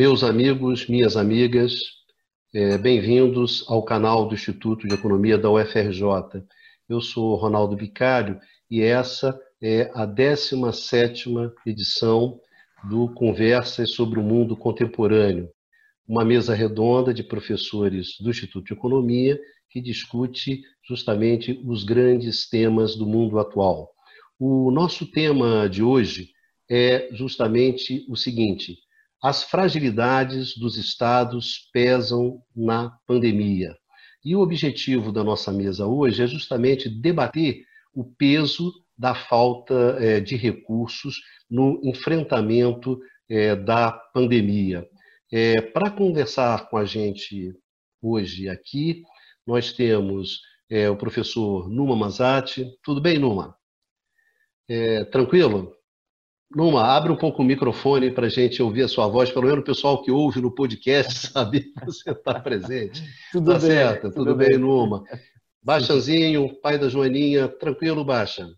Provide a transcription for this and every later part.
Meus amigos, minhas amigas, é, bem-vindos ao canal do Instituto de Economia da UFRJ. Eu sou Ronaldo Bicário e essa é a 17ª edição do Conversas sobre o Mundo Contemporâneo, uma mesa redonda de professores do Instituto de Economia que discute justamente os grandes temas do mundo atual. O nosso tema de hoje é justamente o seguinte: as fragilidades dos estados pesam na pandemia. E o objetivo da nossa mesa hoje é justamente debater o peso da falta é, de recursos no enfrentamento é, da pandemia. É, Para conversar com a gente hoje aqui, nós temos o professor Numa Mazati. Tudo bem, Numa? tranquilo? Numa, abre um pouco o microfone para a gente ouvir a sua voz, pelo menos o pessoal que ouve no podcast saber que você está presente. tudo tá bem, certo? Tudo, tudo bem, bem, Numa. Baixanzinho, pai da Joaninha, tranquilo, Baixa?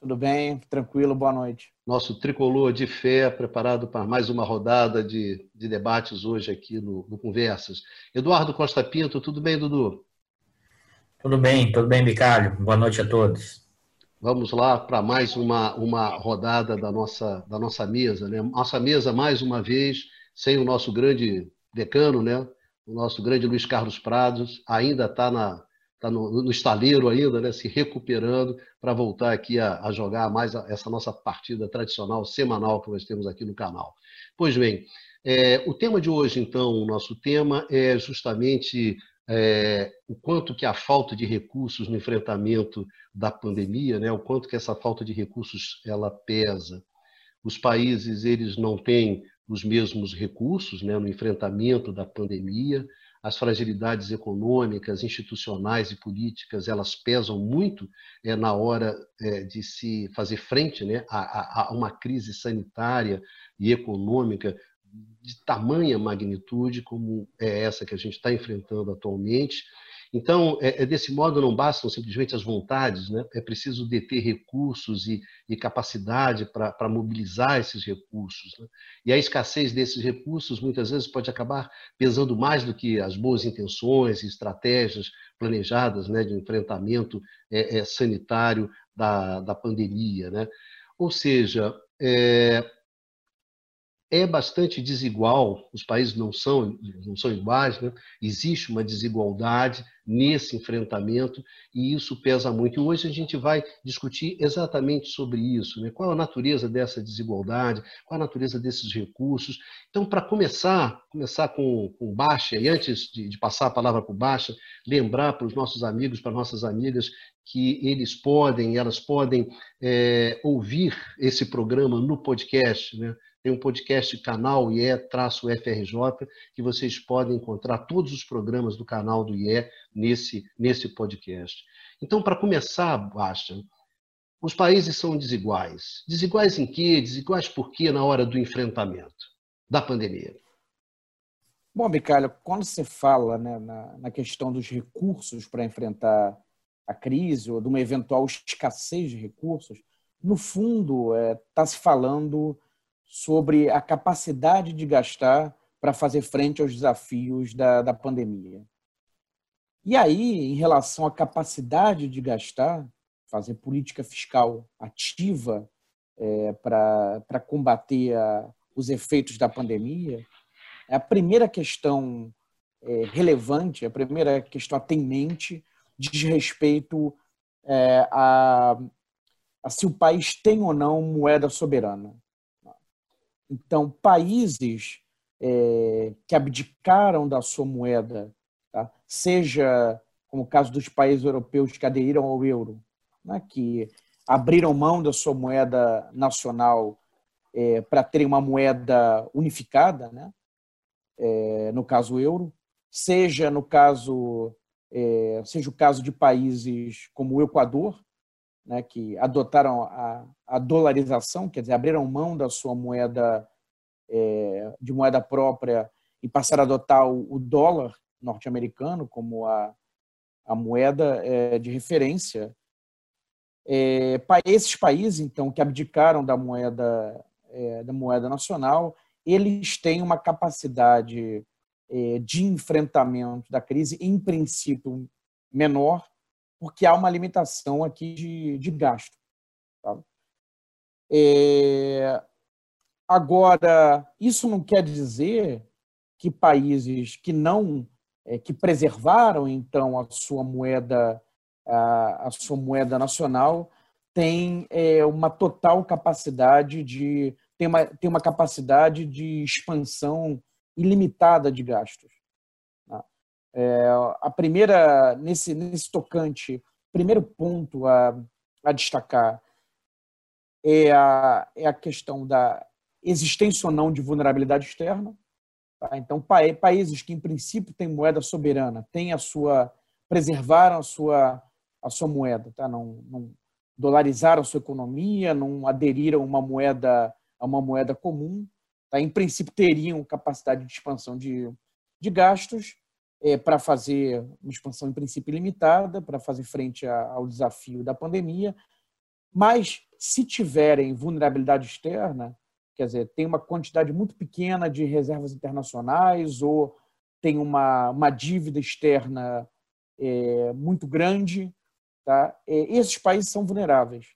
Tudo bem, tranquilo, boa noite. Nosso tricolor de fé, preparado para mais uma rodada de, de debates hoje aqui no, no Conversas. Eduardo Costa Pinto, tudo bem, Dudu? Tudo bem, tudo bem, Bicalho. Boa noite a todos. Vamos lá para mais uma, uma rodada da nossa, da nossa mesa. Né? Nossa mesa, mais uma vez, sem o nosso grande decano, né? o nosso grande Luiz Carlos Prados, ainda está na, tá no, no estaleiro ainda, né? se recuperando para voltar aqui a, a jogar mais a, essa nossa partida tradicional, semanal, que nós temos aqui no canal. Pois bem, é, o tema de hoje, então, o nosso tema é justamente é, o quanto que a falta de recursos no enfrentamento da pandemia, né, o quanto que essa falta de recursos ela pesa. Os países eles não têm os mesmos recursos né, no enfrentamento da pandemia, as fragilidades econômicas, institucionais e políticas elas pesam muito é, na hora é, de se fazer frente né, a, a, a uma crise sanitária e econômica de tamanha magnitude como é essa que a gente está enfrentando atualmente. Então, é, é, desse modo, não bastam simplesmente as vontades, né? é preciso deter recursos e, e capacidade para mobilizar esses recursos. Né? E a escassez desses recursos, muitas vezes, pode acabar pesando mais do que as boas intenções e estratégias planejadas né, de enfrentamento é, é, sanitário da, da pandemia. Né? Ou seja, é, é bastante desigual, os países não são, não são iguais, né? existe uma desigualdade nesse enfrentamento e isso pesa muito. E hoje a gente vai discutir exatamente sobre isso, né? qual a natureza dessa desigualdade, qual a natureza desses recursos. Então, para começar, começar com, com Baixa, e antes de, de passar a palavra para o Baixa, lembrar para os nossos amigos, para nossas amigas, que eles podem, elas podem é, ouvir esse programa no podcast, né? Tem um podcast canal IE-FRJ, que vocês podem encontrar todos os programas do canal do IE nesse, nesse podcast. Então, para começar, Bastian, os países são desiguais. Desiguais em quê? Desiguais por quê na hora do enfrentamento da pandemia? Bom, Bicalho, quando se fala né, na, na questão dos recursos para enfrentar a crise ou de uma eventual escassez de recursos, no fundo está é, tá se falando sobre a capacidade de gastar para fazer frente aos desafios da, da pandemia. E aí, em relação à capacidade de gastar, fazer política fiscal ativa é, para combater a, os efeitos da pandemia, a primeira questão é, relevante, a primeira questão a ter em mente diz respeito é, a, a se o país tem ou não moeda soberana. Então, países é, que abdicaram da sua moeda, tá? seja como o caso dos países europeus que aderiram ao euro, né? que abriram mão da sua moeda nacional é, para terem uma moeda unificada, né? É, no caso o euro, seja no caso é, seja o caso de países como o Equador, né, que adotaram a, a, dolarização, quer dizer, abriram mão da sua moeda é, de moeda própria e passaram a adotar o, o dólar norte-americano como a, a moeda é, de referência. É, esses países, então, que abdicaram da moeda, é, da moeda nacional, eles têm uma capacidade é, de enfrentamento da crise, em princípio, menor, porque há uma limitação aqui de, de gasto. Tá? É, agora, isso não quer dizer que países que não é, que preservaram então a sua moeda a, a sua moeda nacional têm é, uma total capacidade de tem uma, tem uma capacidade de expansão ilimitada de gastos. É, a primeira nesse nesse tocante primeiro ponto a, a destacar é a, é a questão da existência ou não de vulnerabilidade externa. Tá? Então, pa países que, em princípio, têm moeda soberana, têm a sua, preservaram a sua, a sua moeda, tá? não, não dolarizaram a sua economia, não aderiram a uma moeda, a uma moeda comum, tá? em princípio, teriam capacidade de expansão de, de gastos é, para fazer uma expansão, em princípio, limitada, para fazer frente ao desafio da pandemia, mas se tiverem vulnerabilidade externa, quer dizer, tem uma quantidade muito pequena de reservas internacionais ou tem uma, uma dívida externa é, muito grande, tá? É, esses países são vulneráveis,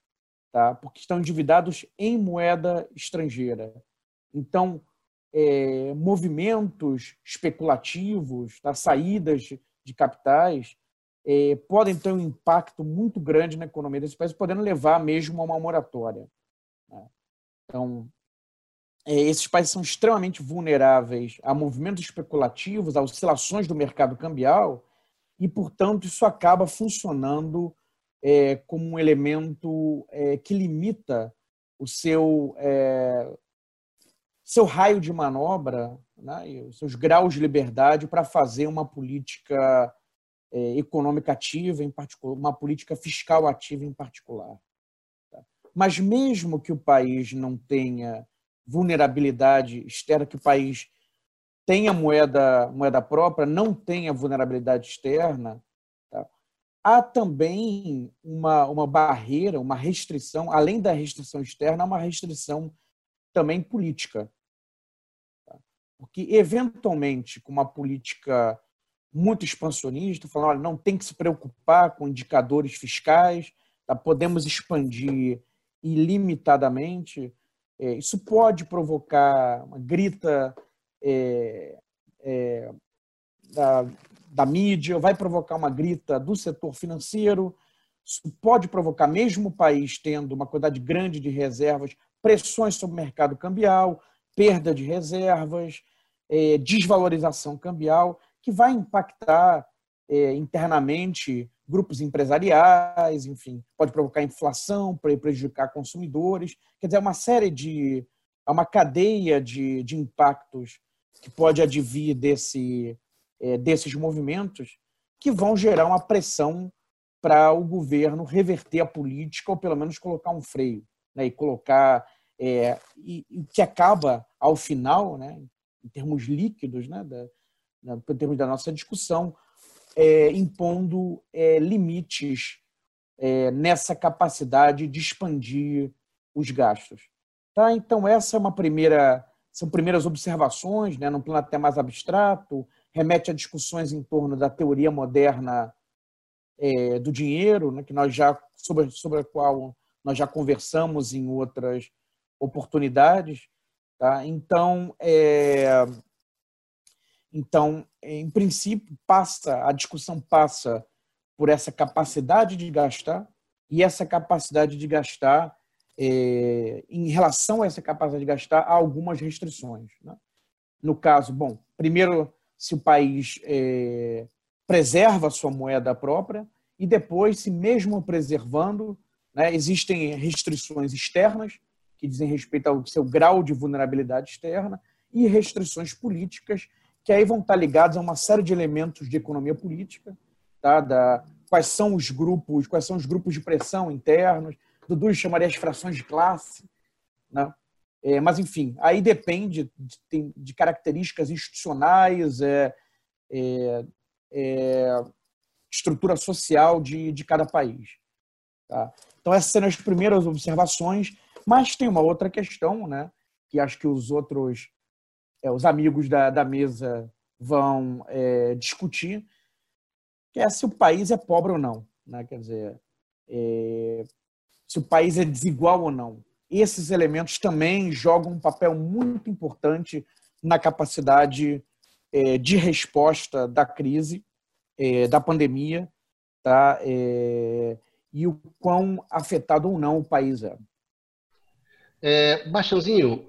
tá? porque estão endividados em moeda estrangeira. Então, é, movimentos especulativos, tá? saídas de capitais, é, podem ter um impacto muito grande na economia desses países, podendo levar mesmo a uma moratória. Né? Então, é, esses países são extremamente vulneráveis a movimentos especulativos, a oscilações do mercado cambial, e, portanto, isso acaba funcionando é, como um elemento é, que limita o seu, é, seu raio de manobra, né, seus graus de liberdade para fazer uma política é, econômica ativa, em particular, uma política fiscal ativa em particular. Tá? Mas mesmo que o país não tenha vulnerabilidade externa, que o país tenha moeda, moeda própria, não tenha vulnerabilidade externa, tá? há também uma, uma barreira, uma restrição, além da restrição externa, uma restrição também política. Tá? Porque, eventualmente, com uma política muito expansionista, falando, olha, não tem que se preocupar com indicadores fiscais, tá? podemos expandir ilimitadamente, é, isso pode provocar uma grita é, é, da, da mídia, vai provocar uma grita do setor financeiro, isso pode provocar, mesmo o país tendo uma quantidade grande de reservas, pressões sobre o mercado cambial, perda de reservas, é, desvalorização cambial, que vai impactar é, internamente grupos empresariais, enfim, pode provocar inflação, prejudicar consumidores. Quer dizer, é uma série de. é uma cadeia de, de impactos que pode advir desse, é, desses movimentos que vão gerar uma pressão para o governo reverter a política ou pelo menos colocar um freio né, e colocar é, e, e, que acaba ao final, né, em termos líquidos, né, da, em termos da nossa discussão, é, impondo é, limites é, nessa capacidade de expandir os gastos. Tá? Então, essa é uma primeira, são primeiras observações, né, num plano até mais abstrato, remete a discussões em torno da teoria moderna é, do dinheiro, né, que nós já sobre, sobre a qual nós já conversamos em outras oportunidades. Tá? Então, é, então, em princípio, passa a discussão passa por essa capacidade de gastar e essa capacidade de gastar é, em relação a essa capacidade de gastar há algumas restrições. Né? No caso, bom, primeiro se o país é, preserva a sua moeda própria e depois, se mesmo preservando, né, existem restrições externas que dizem respeito ao seu grau de vulnerabilidade externa e restrições políticas que aí vão estar ligados a uma série de elementos de economia política, tá? da, quais são os grupos, quais são os grupos de pressão internos, Dudu chamaria as frações de classe, né? É, mas enfim, aí depende de, de características institucionais, é, é, é, estrutura social de, de cada país. Tá? Então essas são as primeiras observações, mas tem uma outra questão, né, que acho que os outros é, os amigos da, da mesa vão é, discutir, que é se o país é pobre ou não. Né? Quer dizer, é, se o país é desigual ou não. Esses elementos também jogam um papel muito importante na capacidade é, de resposta da crise, é, da pandemia, tá? É, e o quão afetado ou não o país é. É,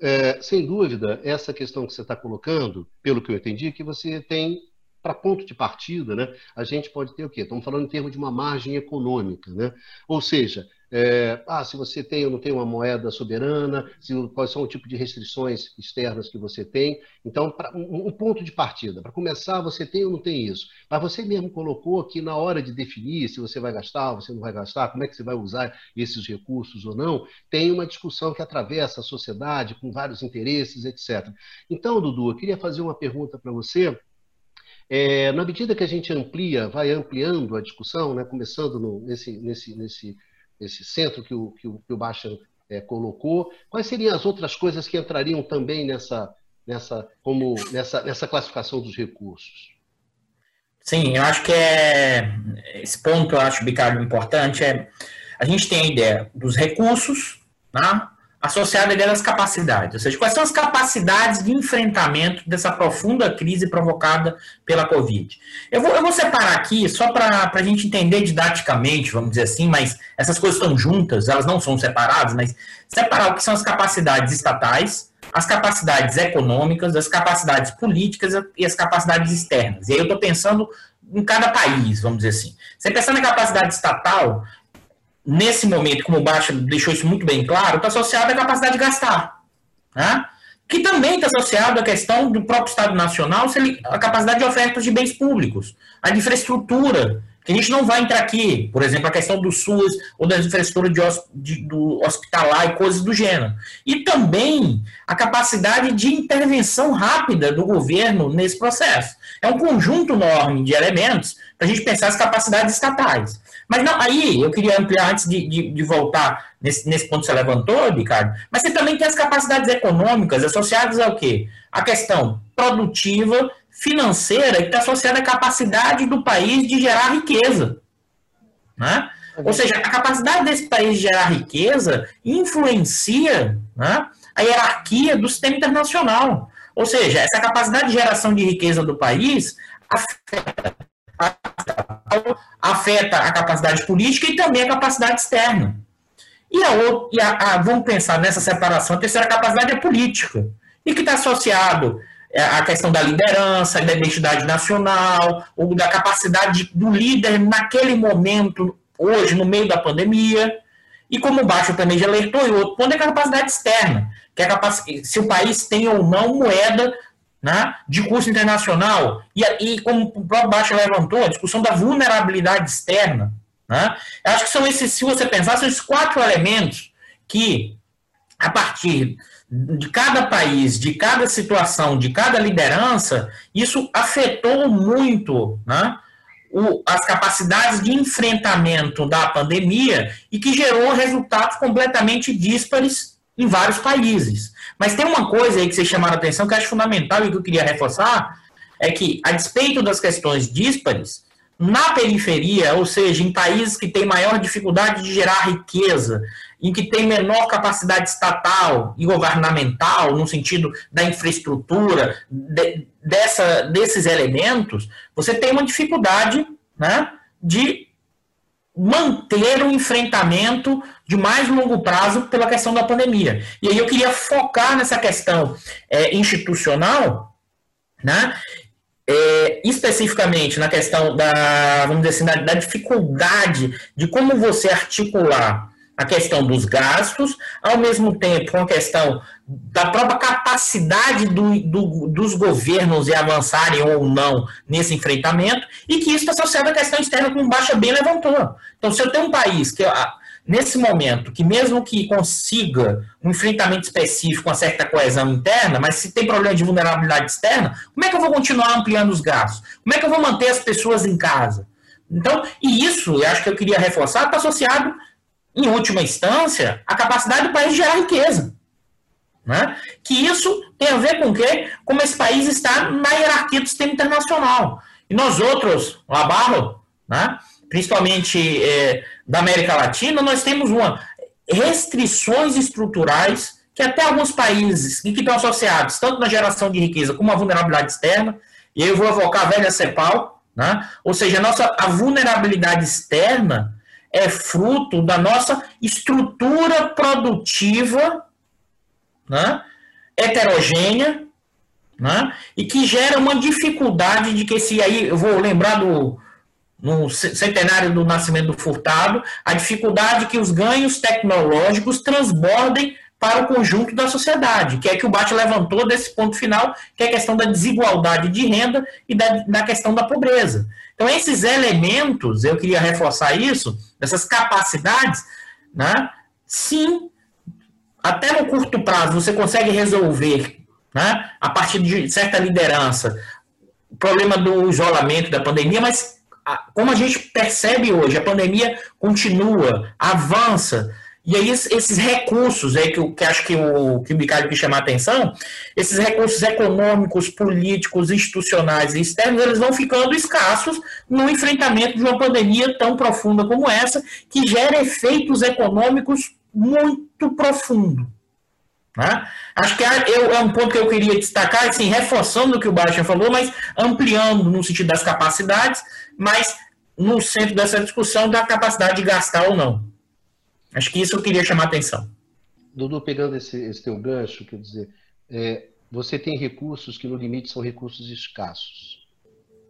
é, sem dúvida, essa questão que você está colocando, pelo que eu entendi, que você tem para ponto de partida, né, a gente pode ter o quê? Estamos falando em termos de uma margem econômica, né? Ou seja, é, ah, se você tem ou não tem uma moeda soberana, se, quais são o tipo de restrições externas que você tem. Então, pra, um, um, ponto de partida. Para começar, você tem ou não tem isso. Mas você mesmo colocou que na hora de definir se você vai gastar, você não vai gastar, como é que você vai usar esses recursos ou não, tem uma discussão que atravessa a sociedade com vários interesses, etc. Então, Dudu, eu queria fazer uma pergunta para você é, na medida que a gente amplia, vai ampliando a discussão, né, começando no, nesse, nesse, nesse, nesse centro que o, que o, que o é, colocou, quais seriam as outras coisas que entrariam também nessa, nessa, como, nessa, nessa classificação dos recursos? Sim, eu acho que é esse ponto eu acho bicário importante é a gente tem a ideia dos recursos, né? Associada à ideia das capacidades, ou seja, quais são as capacidades de enfrentamento dessa profunda crise provocada pela Covid. Eu vou, eu vou separar aqui, só para a gente entender didaticamente, vamos dizer assim, mas essas coisas estão juntas, elas não são separadas, mas separar o que são as capacidades estatais, as capacidades econômicas, as capacidades políticas e as capacidades externas. E aí eu estou pensando em cada país, vamos dizer assim. Você pensando na capacidade estatal, nesse momento, como o Baixa deixou isso muito bem claro, está associado à capacidade de gastar. Né? Que também está associado à questão do próprio Estado Nacional, a capacidade de ofertas de bens públicos, a infraestrutura, que a gente não vai entrar aqui, por exemplo, a questão do SUS ou da infraestrutura de, de, do hospitalar e coisas do gênero. E também a capacidade de intervenção rápida do governo nesse processo. É um conjunto enorme de elementos para a gente pensar as capacidades estatais. Mas não, aí eu queria ampliar antes de, de, de, voltar nesse, nesse ponto que você levantou, Ricardo, mas você também tem as capacidades econômicas associadas ao quê? A questão produtiva, financeira, que está associada à capacidade do país de gerar riqueza. Né? Ou seja, a capacidade desse país de gerar riqueza influencia né, a hierarquia do sistema internacional. Ou seja, essa capacidade de geração de riqueza do país afeta afeta a capacidade política e também a capacidade externa. E, a, e a, a, vamos pensar nessa separação, a terceira capacidade é política, e que está associado é, à questão da liderança, da identidade nacional, ou da capacidade do líder naquele momento, hoje, no meio da pandemia, e como o Baixo também já alertou, e outro ponto é a capacidade externa, que é capacidade, se o país tem ou não moeda né, de curso internacional, e, e como o próprio Baixo levantou, a discussão da vulnerabilidade externa. Né, acho que são esses, se você pensar, são esses quatro elementos que, a partir de cada país, de cada situação, de cada liderança, isso afetou muito né, o, as capacidades de enfrentamento da pandemia e que gerou resultados completamente díspares em vários países. Mas tem uma coisa aí que vocês chamaram a atenção que eu acho fundamental e que eu queria reforçar, é que, a despeito das questões díspares, na periferia, ou seja, em países que têm maior dificuldade de gerar riqueza, em que tem menor capacidade estatal e governamental, no sentido da infraestrutura, de, dessa, desses elementos, você tem uma dificuldade né, de manter o enfrentamento de mais longo prazo pela questão da pandemia. E aí eu queria focar nessa questão é, institucional, né? É, especificamente na questão da, vamos dizer assim, da, da dificuldade de como você articular a questão dos gastos, ao mesmo tempo com a questão da própria capacidade do, do, dos governos de avançarem ou não nesse enfrentamento, e que isso está associado à questão externa, como Baixa bem levantou. Então, se eu tenho um país que, nesse momento, que mesmo que consiga um enfrentamento específico, uma certa coesão interna, mas se tem problema de vulnerabilidade externa, como é que eu vou continuar ampliando os gastos? Como é que eu vou manter as pessoas em casa? Então, e isso, eu acho que eu queria reforçar, está associado em última instância, a capacidade do país de gerar riqueza. Né? Que isso tem a ver com o quê? Como esse país está na hierarquia do sistema internacional. E nós outros, o Abarro, né? Principalmente é, da América Latina, nós temos uma restrições estruturais que até alguns países que estão associados tanto na geração de riqueza como a vulnerabilidade externa, e eu vou evocar a velha CEPAL, né? ou seja, a, nossa, a vulnerabilidade externa é fruto da nossa estrutura produtiva né? heterogênea né? e que gera uma dificuldade de que se aí, eu vou lembrar do no centenário do nascimento do Furtado, a dificuldade que os ganhos tecnológicos transbordem para o conjunto da sociedade, que é que o Bate levantou desse ponto final, que é a questão da desigualdade de renda e da, da questão da pobreza. Então, esses elementos, eu queria reforçar isso, essas capacidades, né, sim, até no curto prazo você consegue resolver, né, a partir de certa liderança, o problema do isolamento da pandemia, mas como a gente percebe hoje, a pandemia continua, avança, e aí esses recursos aí que, eu, que acho que o que o Bicalho quis chamar a atenção, esses recursos econômicos, políticos, institucionais e externos, eles vão ficando escassos no enfrentamento de uma pandemia tão profunda como essa, que gera efeitos econômicos muito profundos. Né? Acho que é, é, um ponto que eu queria destacar, assim, reforçando o que o Bastian falou, mas ampliando no sentido das capacidades, mas no centro dessa discussão da capacidade de gastar ou não. Acho que isso eu queria chamar a atenção. Dudu, pegando esse, esse teu gancho, quer dizer, é, você tem recursos que no limite são recursos escassos.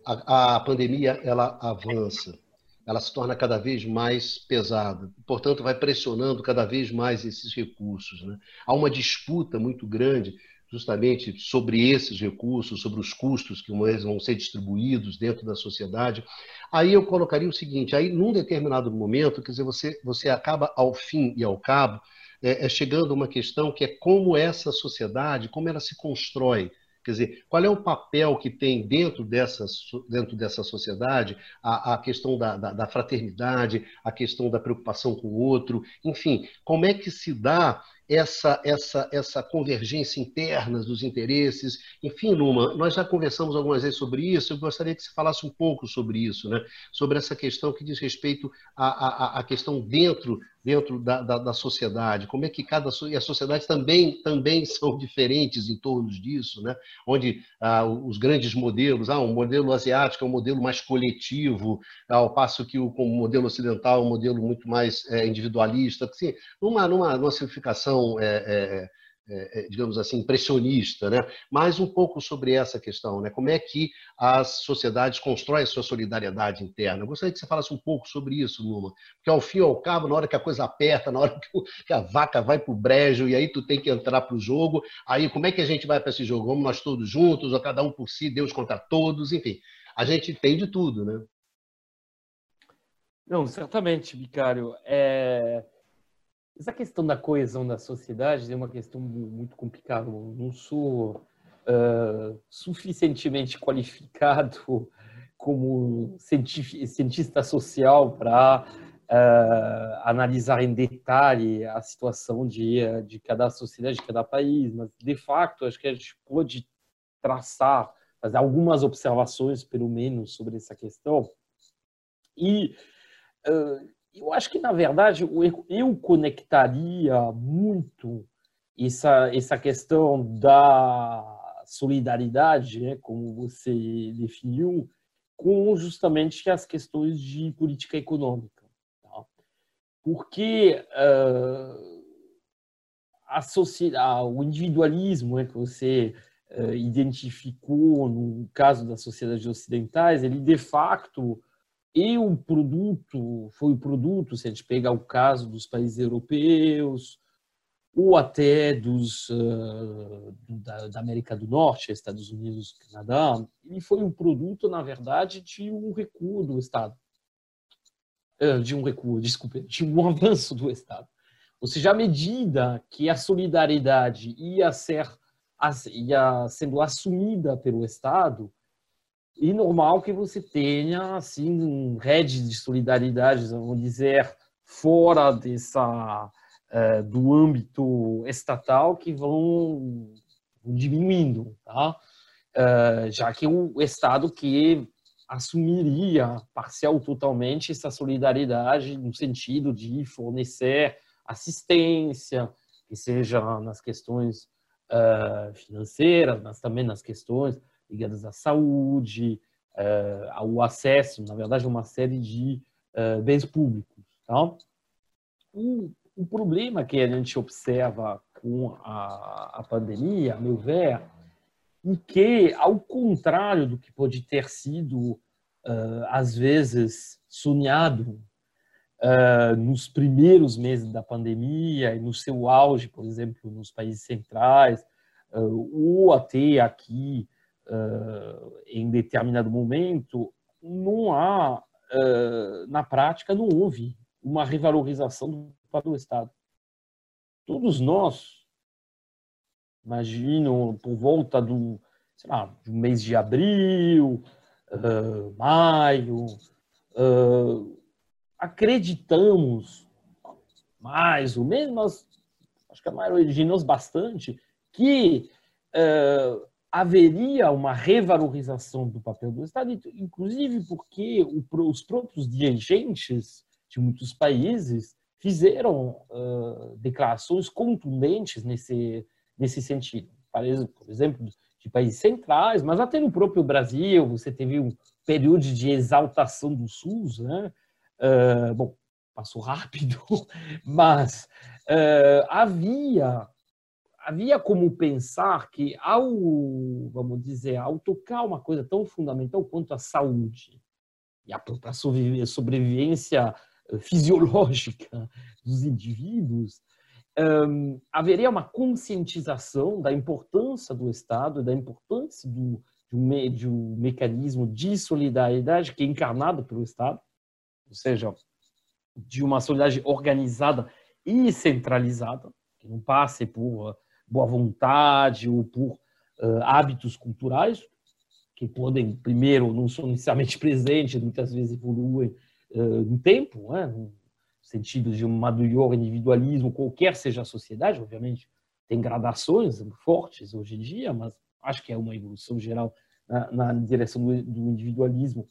A, a pandemia ela avança, ela se torna cada vez mais pesada, portanto vai pressionando cada vez mais esses recursos. Né? Há uma disputa muito grande justamente sobre esses recursos, sobre os custos que vão ser distribuídos dentro da sociedade. Aí eu colocaria o seguinte: aí num determinado momento, quer dizer, você, você acaba ao fim e ao cabo é, é chegando a uma questão que é como essa sociedade, como ela se constrói. Quer dizer, qual é o papel que tem dentro dessa, dentro dessa sociedade a, a questão da, da, da fraternidade, a questão da preocupação com o outro, enfim, como é que se dá essa, essa, essa convergência interna dos interesses. Enfim, Luma, nós já conversamos algumas vezes sobre isso, eu gostaria que você falasse um pouco sobre isso, né? sobre essa questão que diz respeito à, à, à questão dentro dentro da, da, da, sociedade, como é que cada e as sociedades também também são diferentes em torno disso, né? Onde ah, os grandes modelos, ah, um modelo asiático é um modelo mais coletivo, ao passo que o, o modelo ocidental é um modelo muito mais é, individualista, assim, numa numa, numa simplificação é, é, digamos assim, impressionista, né? mas um pouco sobre essa questão, né? como é que as sociedades constroem a sua solidariedade interna. Eu gostaria que você falasse um pouco sobre isso, Numa, porque ao fim e ao cabo, na hora que a coisa aperta, na hora que a vaca vai para o brejo e aí tu tem que entrar para o jogo, aí como é que a gente vai para esse jogo? Vamos nós todos juntos, ou cada um por si, Deus contra todos, enfim, a gente tem de tudo, né? Não, certamente, Bicário. É... Essa questão da coesão da sociedade é uma questão muito complicada. Eu não sou uh, suficientemente qualificado como cientista social para uh, analisar em detalhe a situação de, de cada sociedade, de cada país, mas de fato acho que a gente pode traçar, fazer algumas observações, pelo menos, sobre essa questão. E uh, eu acho que, na verdade, eu conectaria muito essa, essa questão da solidariedade, né, como você definiu, com justamente as questões de política econômica. Tá? Porque uh, a sociedade, o individualismo né, que você uh, identificou no caso das sociedades ocidentais, ele de facto e o produto, foi o produto, se a gente pegar o caso dos países europeus, ou até dos, uh, da, da, América do Norte, Estados Unidos, Canadá, ele foi um produto, na verdade, de um recuo do Estado. Uh, de um recuo, desculpe, de um avanço do Estado. Ou seja, à medida que a solidariedade ia, ser, ia sendo assumida pelo Estado, e normal que você tenha assim redes de solidariedade, vamos dizer, fora dessa uh, do âmbito estatal que vão diminuindo, tá? Uh, já que o Estado que assumiria parcial totalmente essa solidariedade no sentido de fornecer assistência, que seja nas questões uh, financeiras, mas também nas questões ligadas à saúde, uh, ao acesso, na verdade, a uma série de uh, bens públicos. Tá? O, problema que a gente observa com a, a pandemia, a meu ver, e que, ao contrário do que pode ter sido, uh, às vezes, sonhado uh, nos primeiros meses da pandemia e no seu auge, por exemplo, nos países centrais, uh, ou até aqui, em determinado momento, não há, na prática, não houve uma revalorização do papel do Estado. Todos nós imagino, por volta do, sei lá, do mês de abril, uh, maio, uh, acreditamos mais ou menos, acho que a maioria de nós bastante, que uh, haveria uma revalorização do papel do Estado, inclusive porque os próprios dirigentes de muitos países fizeram uh, declarações contundentes nesse nesse sentido. Por exemplo, de países centrais, mas até no próprio Brasil, você teve um período de exaltação do SUS, né? Uh, bom, passou rápido, mas uh, havia havia como pensar que ao, vamos dizer, ao tocar uma coisa tão fundamental quanto a saúde e a própria sobrevivência fisiológica dos indivíduos, um, haveria uma conscientização da importância do Estado, da importância do, de um mecanismo de solidariedade que é encarnado pelo Estado, ou seja, de uma solidariedade organizada e centralizada, que não passe por boa vontade ou por uh, hábitos culturais, que podem, primeiro, não são necessariamente presentes, muitas vezes evoluem uh, no tempo, né? sentido de um maior individualismo, qualquer seja a sociedade, obviamente tem gradações fortes hoje em dia, mas acho que é uma evolução geral na, na direção do, do, individualismo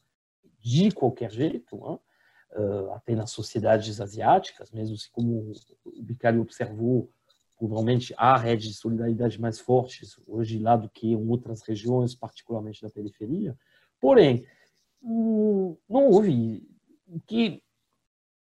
de qualquer jeito, né? uh, até nas sociedades asiáticas, mesmo se, como o Bicalho observou, provavelmente há redes de solidariedade mais fortes hoje lá do que em outras regiões, particularmente da periferia. Porém, não houve que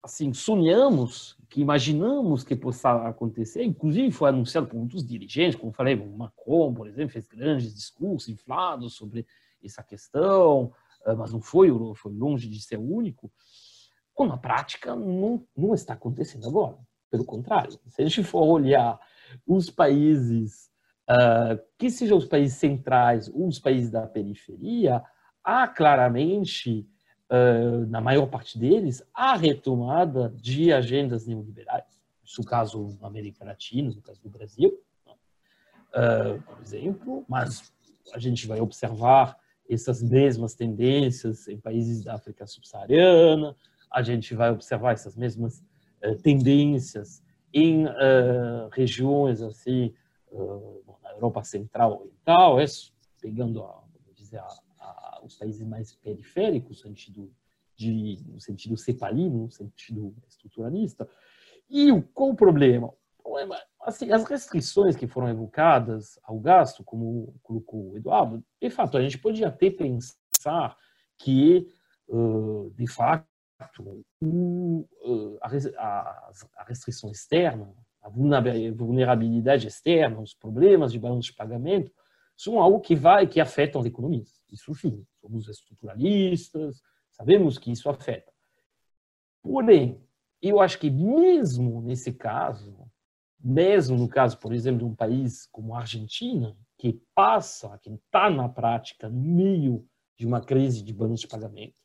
assim, sonhamos, que imaginamos que possa acontecer, inclusive foi anunciado por muitos dirigentes, como falei, Macron, por exemplo, fez grandes discursos inflados sobre essa questão, eh, mas não foi, foi longe de ser o único, quando na prática não, não está acontecendo agora. Pelo contrário, se a gente for olhar os países, uh, que sejam os países centrais ou os países da periferia, há claramente na maior parte deles, a retomada de agendas neoliberais. Isso no caso na América Latina, no caso do Brasil, uh, por exemplo, mas a gente vai observar essas mesmas tendências em países da África subsaariana, a gente vai observar essas mesmas uh, tendências em uh, regiões assim, na Europa Central Oriental, pegando a, dizer, a, os países mais periféricos, no sentido, de, no sentido cepalino, no sentido estruturalista. E qual o problema? Problema assim, as restrições que foram evocadas ao gasto, como colocou o Eduardo, de fato, a gente podia até pensar que, de fato, a restrição externa, a vulnerabilidade externa, os problemas de balanço de pagamento, são algo que vai que afetam as economias. Isso sim, somos estruturalistas, sabemos que isso afeta. Porém, eu acho que mesmo nesse caso, mesmo no caso, por exemplo, de um país como a Argentina, que passa, que está na prática no meio de uma crise de balanço de pagamento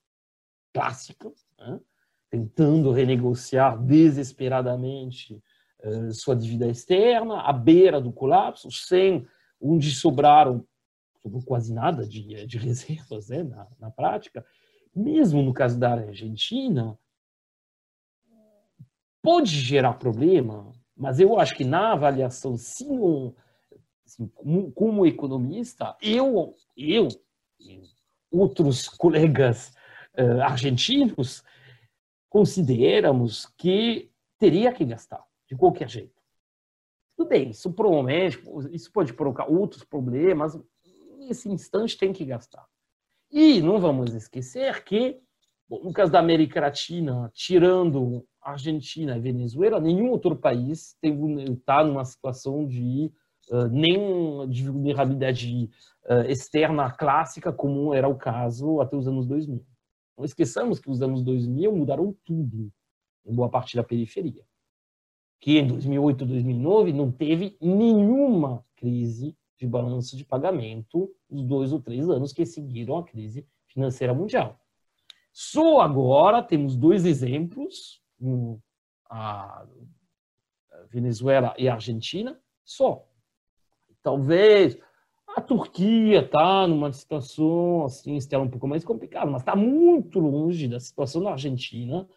clássica, né? tentando renegociar desesperadamente uh, sua dívida externa, à beira do colapso, sem onde sobraram sobrou quase nada de, de reservas né, na, na prática, mesmo no caso da Argentina, pode gerar problema Mas eu acho que na avaliação, sim, assim, como, como, economista, eu, eu e outros colegas uh, argentinos consideramos que teria que gastar, de qualquer jeito. Tudo bem, isso provavelmente, isso pode provocar outros problemas, nesse instante tem que gastar. E não vamos esquecer que, bom, no caso da América Latina, tirando Argentina e Venezuela, nenhum outro país está numa situação de uh, nem de vulnerabilidade uh, externa clássica, como era o caso até os anos 2000. Não esqueçamos que os anos 2000 mudaram tudo, em boa parte da periferia. Que em 2008 2009 não teve nenhuma crise de balanço de pagamento os dois ou três anos que seguiram a crise financeira mundial. Só agora temos dois exemplos, a Venezuela e a Argentina, só. Talvez a Turquia está numa situação assim, externa um pouco mais complicada, mas está muito longe da situação da Argentina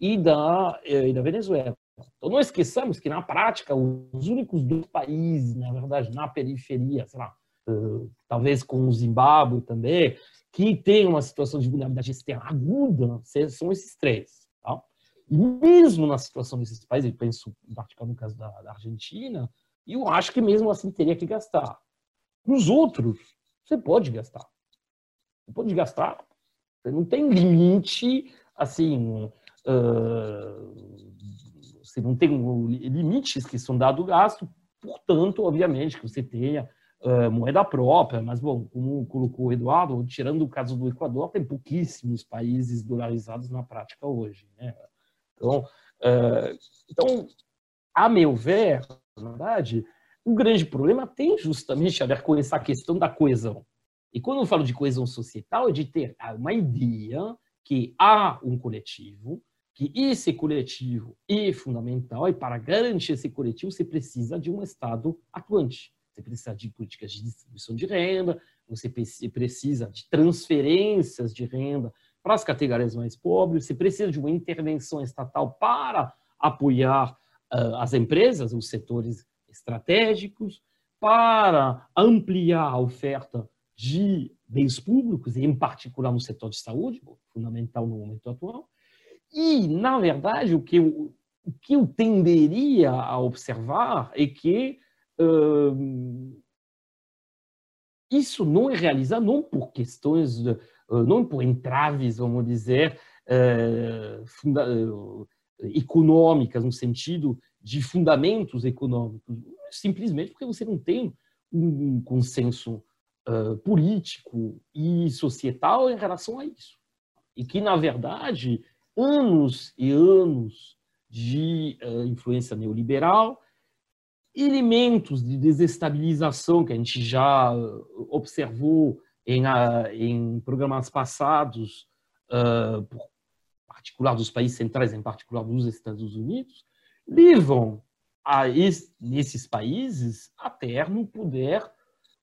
e da, e da Venezuela. Então, não esqueçamos que, na prática, os únicos dois países, na verdade, na periferia, sei lá, uh, talvez com o Zimbábue também, que tem uma situação de vulnerabilidade externa aguda, são esses três. Tá? E mesmo na situação desses países, eu penso em particular no caso da, da Argentina, eu acho que mesmo assim teria que gastar. Nos outros, você pode gastar. Você pode gastar. Você não tem limite, assim, uh, você não tem limites que são dados gasto, portanto, obviamente, que você tenha uh, moeda própria, mas, bom, como colocou o Eduardo, tirando o caso do Equador, tem pouquíssimos países dolarizados na prática hoje. Né? Então, uh, então, a meu ver, na verdade, o grande problema tem justamente a ver com essa questão da coesão. E quando eu falo de coesão societal, é de ter uma ideia que há um coletivo, que esse coletivo é fundamental e para garantir esse coletivo você precisa de um Estado atuante. Você precisa de políticas de distribuição de renda, você precisa de transferências de renda para as categorias mais pobres, você precisa de uma intervenção estatal para apoiar uh, as empresas, os setores estratégicos para ampliar a oferta de bens públicos, e em particular no setor de saúde, fundamental no momento atual. E, na verdade, o que eu, o que eu tenderia a observar é que uh, isso não é realizado não por questões, de, uh, não por entraves, vamos dizer, uh, funda, econômicas, no sentido de fundamentos econômicos, simplesmente porque você não tem um consenso uh, político e societal em relação a isso. E que, na verdade, anos e anos de uh, influência neoliberal, elementos de desestabilização que a gente já observou em, uh, em programas passados, uh, por particular dos países centrais, em particular dos Estados Unidos, levam a nesses países a ter no poder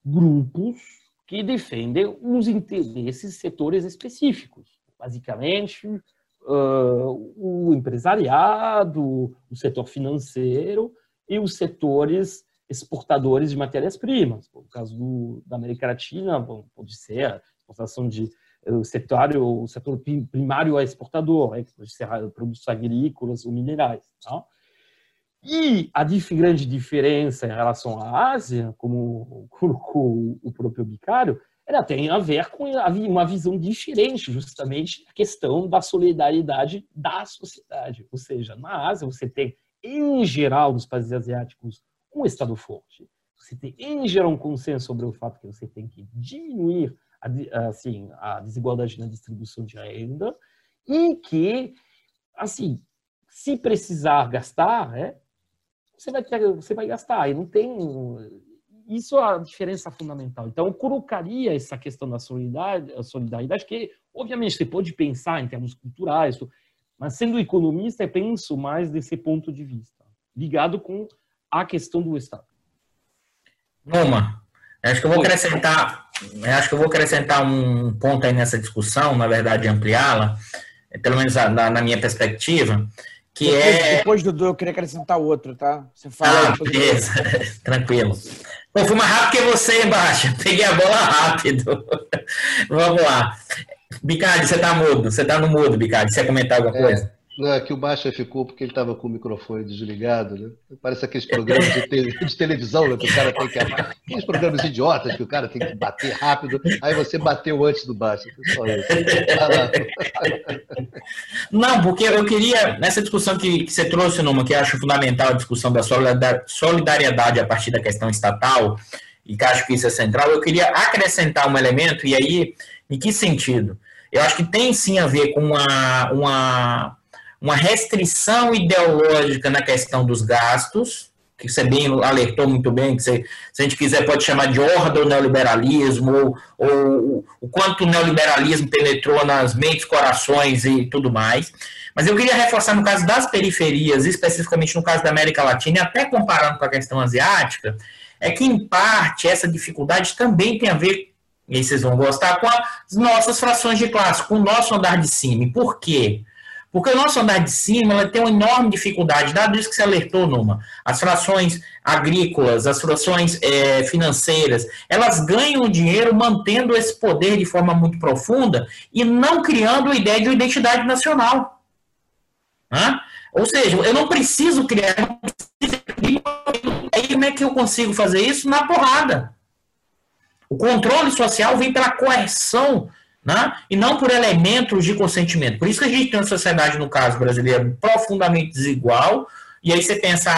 grupos que defendem os interesses setores específicos. Basicamente, uh, o empresariado, o setor financeiro e os setores exportadores de matérias-primas. No caso do, da América Latina, bom, pode ser a exportação de o setor, o setor primário é exportador, né, pode ser produtos agrícolas ou minerais. Tá? E a grande diferença em relação à Ásia, como colocou o próprio Bicário, ela tem a ver com uma visão diferente, justamente, a questão da solidariedade da sociedade. Ou seja, na Ásia você tem, em geral, nos países asiáticos, um Estado forte. Você tem, em geral, um consenso sobre o fato que você tem que diminuir a, assim, a desigualdade na distribuição de renda e que, assim, se precisar gastar, né, você vai, ter, você vai gastar. E não tem. Isso é a diferença fundamental. Então, eu colocaria essa questão da solidariedade, solidariedade, que, obviamente, você pode pensar em termos culturais, mas sendo economista, eu penso mais desse ponto de vista, ligado com a questão do Estado. Numa, acho que eu vou acrescentar, acho que eu vou acrescentar um ponto aí nessa discussão, na verdade, ampliá-la, pelo menos na, na minha perspectiva, que depois, é... Depois, Dudu, eu queria acrescentar outro, tá? Você fala ah, beleza. Tranquilo. Pô, fui mais rápido que você, Baixa. Peguei a bola rápido. Vamos lá. Bicard, você tá mudo. Você tá no mudo, Bicard. Você quer comentar alguma é. coisa? Não, é que o Baixa ficou porque ele estava com o microfone desligado, né? Parece aqueles programas de, te, de, televisão, né? Que o cara tem que. Aqueles programas idiotas que o cara tem que bater rápido, aí você bateu antes do Baixa. Não, porque eu queria, nessa discussão que, que você trouxe, Numa, que acho fundamental a discussão da solidariedade a partir da questão estatal, e que acho que isso é central, eu queria acrescentar um elemento, e aí, em que sentido? Eu acho que tem sim a ver com uma, uma uma restrição ideológica na questão dos gastos, que você bem alertou muito bem, que você, se a gente quiser pode chamar de horda ou neoliberalismo, ou, ou o quanto o neoliberalismo penetrou nas mentes, corações e tudo mais. Mas eu queria reforçar no caso das periferias, especificamente no caso da América Latina, e até comparando com a questão asiática, é que, em parte, essa dificuldade também tem a ver, e aí vocês vão gostar, com as nossas frações de classe, com o nosso andar de cima. E por quê? Porque o nosso andar de cima ela tem uma enorme dificuldade, dado isso que você alertou, Numa. As frações agrícolas, as frações é, financeiras, elas ganham dinheiro mantendo esse poder de forma muito profunda e não criando a ideia de uma identidade nacional. Hã? Ou seja, eu não preciso criar. Aí como é que eu consigo fazer isso? Na porrada. O controle social vem pela coerção né? e não por elementos de consentimento. Por isso que a gente tem uma sociedade, no caso brasileiro, profundamente desigual, e aí você pensa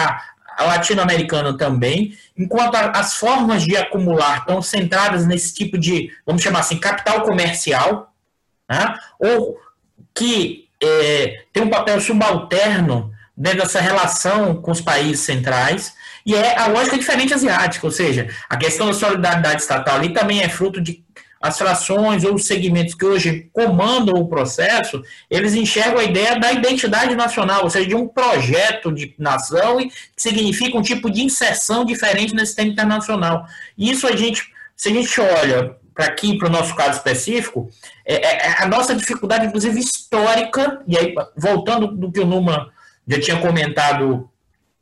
a latino-americana também, enquanto as formas de acumular estão centradas nesse tipo de, vamos chamar assim, capital comercial, né? ou que é, tem um papel subalterno dentro dessa relação com os países centrais, e é a lógica diferente asiática, ou seja, a questão da solidariedade estatal ali também é fruto de as frações ou os segmentos que hoje comandam o processo, eles enxergam a ideia da identidade nacional, ou seja, de um projeto de nação e que significa um tipo de inserção diferente no sistema internacional. Isso a gente, se a gente olha para aqui, para o nosso caso específico, é, é, é, a nossa dificuldade, inclusive histórica, e aí, voltando do que o Numa já tinha comentado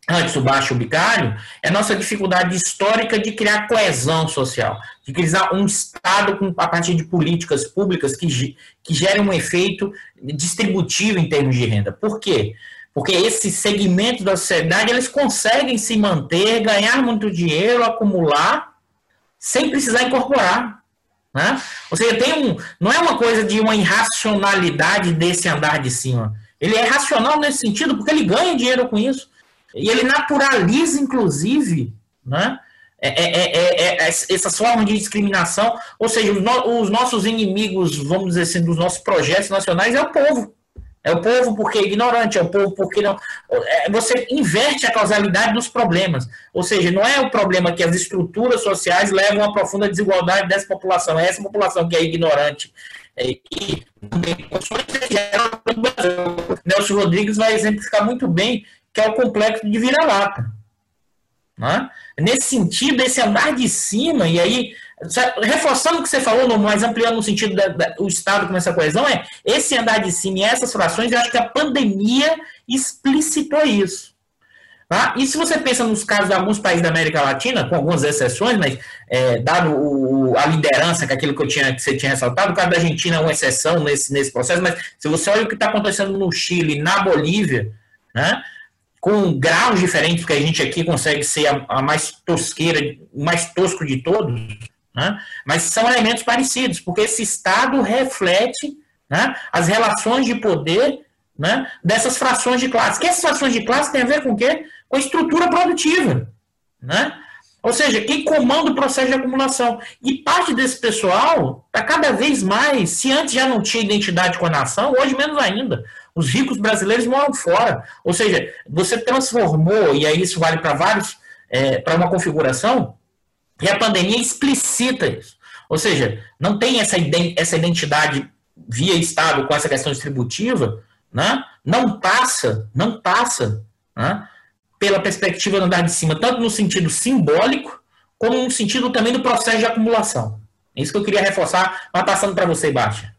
antes o baixo bicário, é nossa dificuldade histórica de criar coesão social, de criar um Estado com, a partir de políticas públicas que, que gerem um efeito distributivo em termos de renda. Por quê? Porque esses segmentos da sociedade, eles conseguem se manter, ganhar muito dinheiro, acumular, sem precisar incorporar. Né? Ou seja, tem um, não é uma coisa de uma irracionalidade desse andar de cima. Ele é racional nesse sentido, porque ele ganha dinheiro com isso. E ele naturaliza, inclusive, né, é, é, é, essas formas de discriminação, ou seja, os, no, os, nossos inimigos, vamos dizer assim, dos nossos projetos nacionais é o povo. É o povo porque é ignorante, é o povo porque não. Você inverte a causalidade dos problemas. Ou seja, não é o problema que as estruturas sociais levam a profunda desigualdade dessa população, é essa população que é ignorante. e Nelson Rodrigues vai exemplificar muito bem que é o complexo de vira-lata. Né? Nesse sentido, esse andar de cima, e aí, reforçando o que você falou, mas ampliando no sentido do Estado com essa coesão, é esse andar de cima e essas frações, eu acho que a pandemia explicitou isso. Tá? E se você pensa nos casos de alguns países da América Latina, com algumas exceções, mas é, dado o, a liderança, que é aquilo que, eu tinha, que você tinha ressaltado, o caso da Argentina é uma exceção nesse, nesse processo, mas se você olha o que está acontecendo no Chile, na Bolívia, né, com graus diferentes, porque a gente aqui consegue ser a, a mais tosqueira, o mais tosco de todos, né? mas são elementos parecidos, porque esse Estado reflete né, as relações de poder né, dessas frações de classe. Que essas frações de classe têm a ver com o quê? Com a estrutura produtiva. Né? Ou seja, quem comanda o processo de acumulação. E parte desse pessoal está cada vez mais, se antes já não tinha identidade com a nação, hoje menos ainda. Os ricos brasileiros moram fora. Ou seja, você transformou, e aí isso vale para vários, é, para uma configuração, e a pandemia explicita isso. Ou seja, não tem essa, identidade via Estado com essa questão distributiva, né? não passa, não passa né? pela perspectiva do andar de cima, tanto no sentido simbólico, como no sentido também do processo de acumulação. É isso que eu queria reforçar, mas passando para você, Baixa.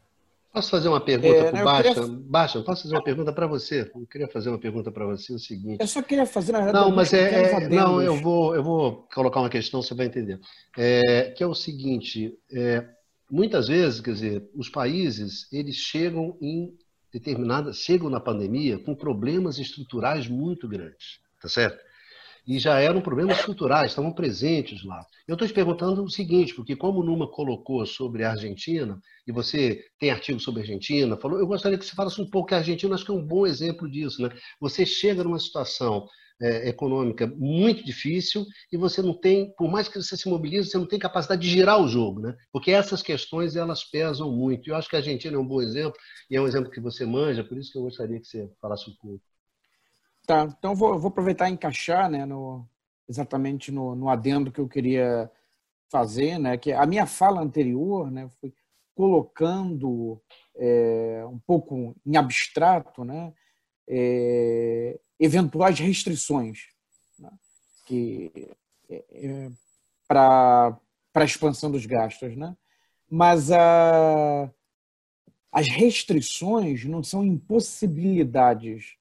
Posso fazer uma pergunta é, para o Baixa? Queria... Baixa, posso fazer uma pergunta para você? Eu queria fazer uma pergunta para você, o seguinte. Eu só queria fazer, na verdade, Não, mas é, é não, eu vou, eu vou colocar uma questão, você vai entender. É, que é o seguinte, é, muitas vezes, quer dizer, os países, eles chegam em determinada, chegam na pandemia com problemas estruturais muito grandes, tá certo? E já eram problemas estruturais, estavam presentes lá. Eu estou te perguntando o seguinte, porque como o Numa colocou sobre a Argentina, e você tem artigo sobre a Argentina, falou, eu gostaria que você falasse um pouco que a Argentina acho que é um bom exemplo disso. Né? Você chega numa situação é, econômica muito difícil e você não tem, por mais que você se mobilize, você não tem capacidade de girar o jogo, né? Porque essas questões elas pesam muito. Eu acho que a Argentina é um bom exemplo e é um exemplo que você manja, por isso que eu gostaria que você falasse um pouco. Tá, então vou, vou aproveitar e encaixar né, no, exatamente no, no adendo que eu queria fazer, né, que a minha fala anterior né, foi colocando é, um pouco em abstrato né, é, eventuais restrições né, é, é para a expansão dos gastos. Né? Mas a, as restrições não são impossibilidades.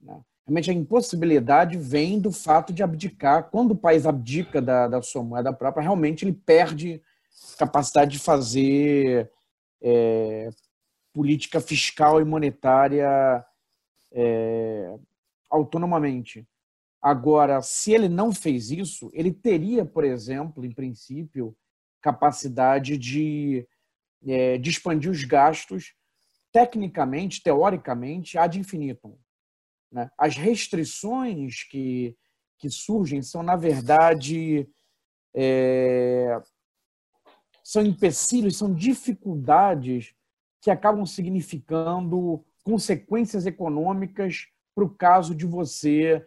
Né? Realmente a impossibilidade vem do fato de abdicar. Quando o país abdica da, da sua moeda própria, realmente ele perde capacidade de fazer é, política fiscal e monetária é, autonomamente. Agora, se ele não fez isso, ele teria, por exemplo, em princípio, capacidade de, é, de expandir os gastos tecnicamente, teoricamente, ad infinitum. Né? As restrições que, que surgem são, na verdade, é, são empecilhos, são dificuldades que acabam significando consequências econômicas para o caso de você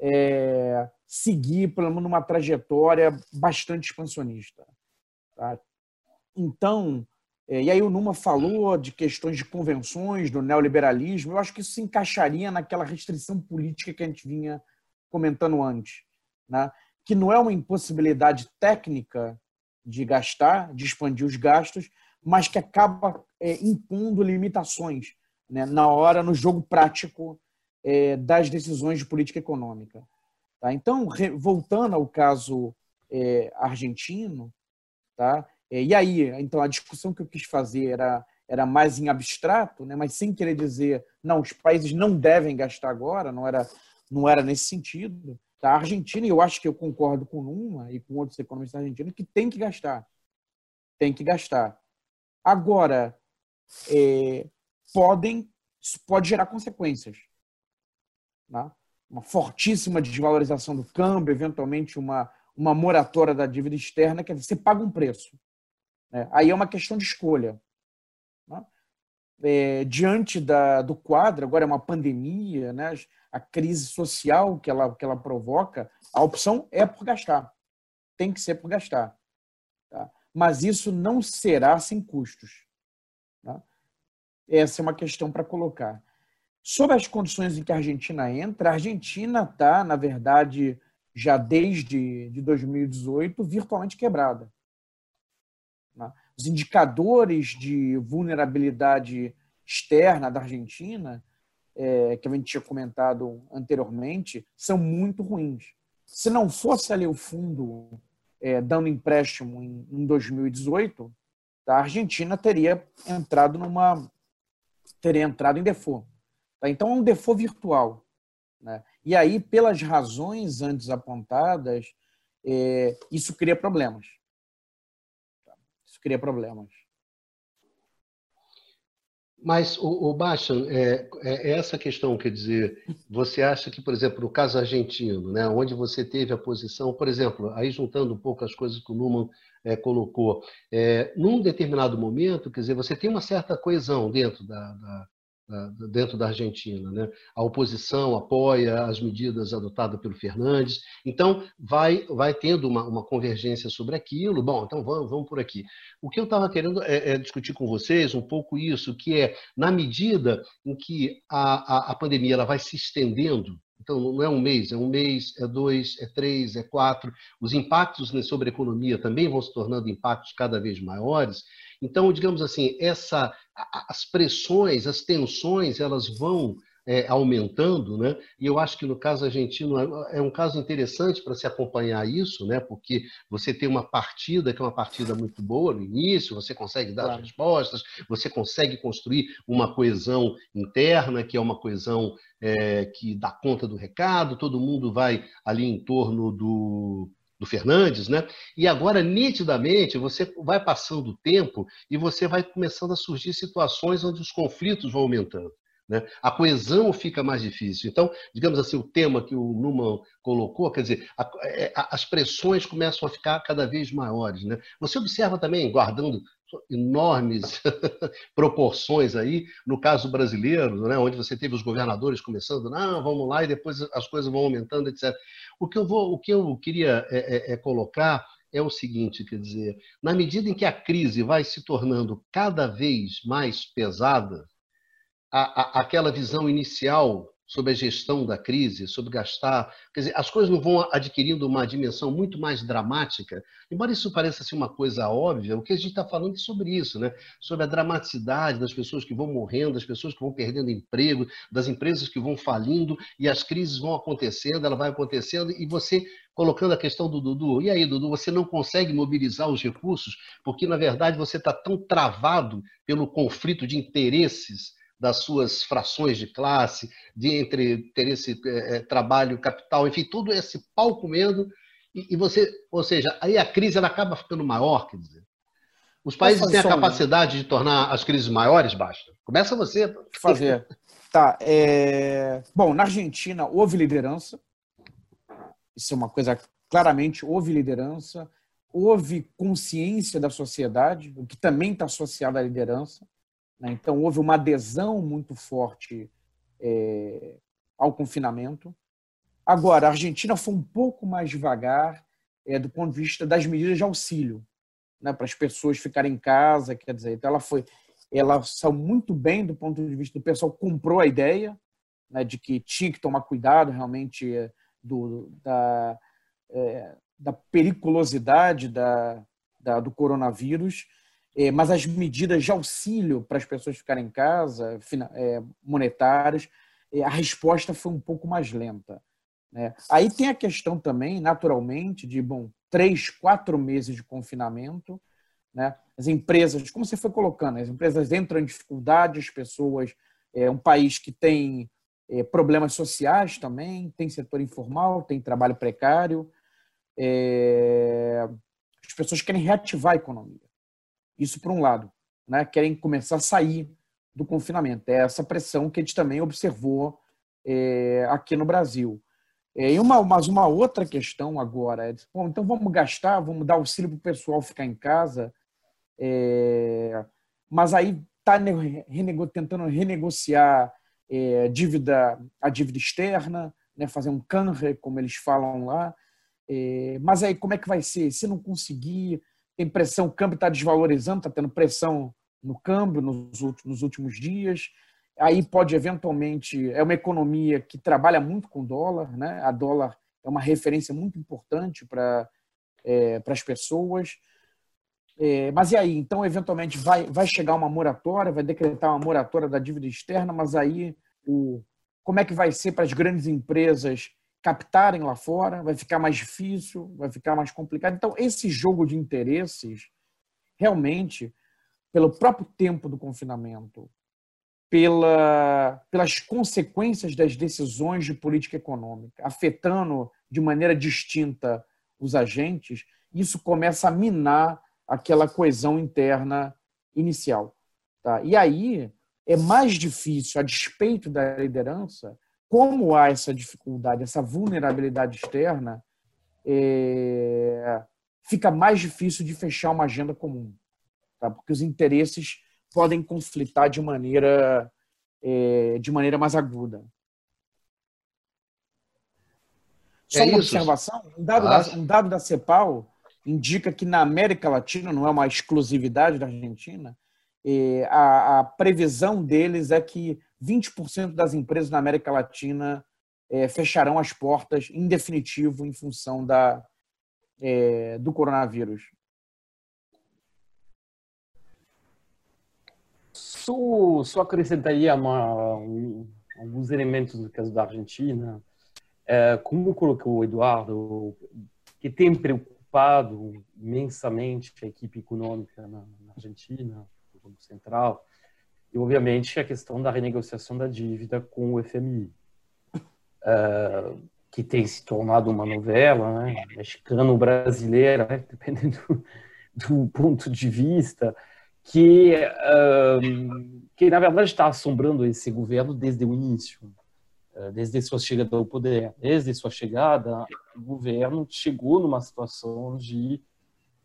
é, seguir, pelo menos, numa trajetória bastante expansionista. Tá? Então, e aí o Numa falou de questões de convenções, do neoliberalismo. Eu acho que isso se encaixaria naquela restrição política que a gente vinha comentando antes, né? que não é uma impossibilidade técnica de gastar, de expandir os gastos, mas que acaba é, impondo limitações né? na hora, no jogo prático é, das decisões de política econômica. Tá? Então, voltando ao caso é, argentino, tá? É, e aí, então, a discussão que eu quis fazer era, era mais em abstrato, né? mas sem querer dizer, não, os países não devem gastar agora, não era, não era nesse sentido. Tá? A Argentina, eu acho que eu concordo com uma e com outros economistas argentinos, que tem que gastar. Tem que gastar. Agora, é, podem, isso pode gerar consequências. Né? Uma fortíssima desvalorização do câmbio, eventualmente uma, uma moratória da dívida externa, quer dizer, você paga um preço. Né? Aí é uma questão de escolha. Né? É, diante da, do quadro, agora é uma pandemia, né? a crise social que ela, que ela provoca, a opção é por gastar. Tem que ser por gastar. Tá? Mas isso não será sem custos. Tá? Essa é uma questão para colocar. Sobre as condições em que a Argentina entra, a Argentina está, na verdade, já desde de 2018, virtualmente quebrada. Os indicadores de vulnerabilidade externa da Argentina, é, que a gente tinha comentado anteriormente, são muito ruins. Se não fosse ali o fundo é, dando empréstimo em, em 2018, a Argentina teria entrado numa teria entrado em default. Tá? Então é um default virtual. Né? E aí, pelas razões antes apontadas, é, isso cria problemas isso cria problemas. Mas, o, o Bastian, é, é, essa questão, quer dizer, você acha que, por exemplo, no caso argentino, né, onde você teve a posição, por exemplo, aí juntando um pouco as coisas que o Numan é, colocou, é, num determinado momento, quer dizer, você tem uma certa coesão dentro da, da, dentro da Argentina. Né? A oposição apoia as medidas adotadas pelo Fernandes, então vai, vai tendo uma, uma convergência sobre aquilo. Bom, então vamos, vamos por aqui. O que eu estava querendo é, é, discutir com vocês um pouco isso, que é, na medida em que a, a, a pandemia ela vai se estendendo, então, não é um mês, é um mês, é dois, é três, é quatro. Os impactos né, sobre a economia também vão se tornando impactos cada vez maiores. Então, digamos assim, essa, as pressões, as tensões, elas vão é, aumentando, né? E eu acho que no caso argentino é, é um caso interessante para se acompanhar isso, né? Porque você tem uma partida que é uma partida muito boa no início, você consegue dar claro. as respostas, você consegue construir uma coesão interna, que é uma coesão é, que dá conta do recado, todo mundo vai ali em torno do, do Fernandes, né? E agora, nitidamente, você vai passando o tempo e você vai começando a surgir situações onde os conflitos vão aumentando. Né? A coesão fica mais difícil. Então, digamos assim, o tema que o Numan colocou, quer dizer, a, é, a, as pressões começam a ficar cada vez maiores. Né? Você observa também, guardando enormes proporções aí, no caso brasileiro, né, onde você teve os governadores começando, não, vamos lá, e depois as coisas vão aumentando, etc. O que eu, vou, o que eu queria é, é, é colocar é o seguinte, quer dizer, na medida em que a crise vai se tornando cada vez mais pesada, a, a, aquela visão inicial sobre a gestão da crise, sobre gastar. Quer dizer, as coisas não vão adquirindo uma dimensão muito mais dramática. Embora isso pareça ser uma coisa óbvia, o que a gente está falando é sobre isso, né? sobre a dramaticidade das pessoas que vão morrendo, das pessoas que vão perdendo emprego, das empresas que vão falindo, e as crises vão acontecendo, ela vai acontecendo, e você colocando a questão do Dudu. E aí, Dudu, você não consegue mobilizar os recursos porque, na verdade, você está tão travado pelo conflito de interesses das suas frações de classe, de entre interesse, é, é, trabalho, capital, enfim, tudo esse pau comendo, e, e, você, ou seja, aí a crise ela acaba ficando maior, quer dizer. Os países têm a capacidade de tornar as crises maiores, basta. Começa você. Fazer. Tá. É... Bom, na Argentina houve liderança. Isso é uma coisa claramente houve liderança, houve consciência da sociedade, o que também está associado à liderança. Né? Então, houve uma adesão muito forte é, ao confinamento. Agora, a Argentina foi um pouco mais devagar é, do ponto de vista das medidas de auxílio, né, para as pessoas ficarem em casa, quer dizer, então ela foi, ela saiu muito bem do ponto de vista do pessoal comprou a ideia né, de que tinha que tomar cuidado realmente é, do, da, é, da periculosidade da, da, do coronavírus mas as medidas de auxílio para as pessoas ficarem em casa, é, monetárias, é, a resposta foi um pouco mais lenta. Né? Aí tem a questão também, naturalmente, de bom, três, quatro meses de confinamento. Né? As empresas, como você foi colocando, as empresas entram em dificuldade, as pessoas. É um país que tem é, problemas sociais também, tem setor informal, tem trabalho precário. É, as pessoas querem reativar a economia. Isso por um lado, né? querem começar a sair do confinamento. É essa pressão que a gente também observou é, aqui no Brasil. É, e uma, mas uma outra questão agora é, bom, então vamos gastar, vamos dar auxílio para o pessoal ficar em casa, é, mas aí está renego, tentando renegociar é, dívida, a dívida externa, né, fazer um canre, como eles falam lá, é, mas aí como é que vai ser? Se não conseguir, tem pressão, o câmbio está desvalorizando, está tendo pressão no câmbio nos últimos, nos últimos dias. Aí pode eventualmente é uma economia que trabalha muito com dólar, né? A dólar é uma referência muito importante para é, as pessoas. É, mas e aí? Então, eventualmente, vai, vai chegar uma moratória, vai decretar uma moratória da dívida externa, mas aí o, como é que vai ser para as grandes empresas captarem lá fora, vai ficar mais difícil, vai ficar mais complicado. Então, esse jogo de interesses, realmente, pelo próprio tempo do confinamento, pela, pelas consequências das decisões de política econômica, afetando de maneira distinta os agentes, isso começa a minar aquela coesão interna inicial. Tá? E aí é mais difícil, a despeito da liderança, como há essa dificuldade, essa vulnerabilidade externa, é, fica mais difícil de fechar uma agenda comum, tá? porque os interesses podem conflitar de maneira, é, de maneira mais aguda. Só é uma isso. observação: um dado, ah. da, um dado da CEPAL indica que na América Latina, não é uma exclusividade da Argentina, é, a, a previsão deles é que 20% das empresas na América Latina é, fecharão as portas em definitivo em função da, é, do coronavírus. só, só acrescentaria uma, um, alguns elementos no caso da Argentina. É, como colocou o Eduardo, que tem preocupado imensamente a equipe econômica na, na Argentina, o Banco Central, e obviamente a questão da renegociação da dívida com o FMI, é, que tem se tornado uma novela né, mexicano-brasileira, né, dependendo do, do ponto de vista, que, que na verdade está assombrando esse governo desde o início, eh, desde sua chegada ao poder. Desde sua chegada, o governo chegou numa situação de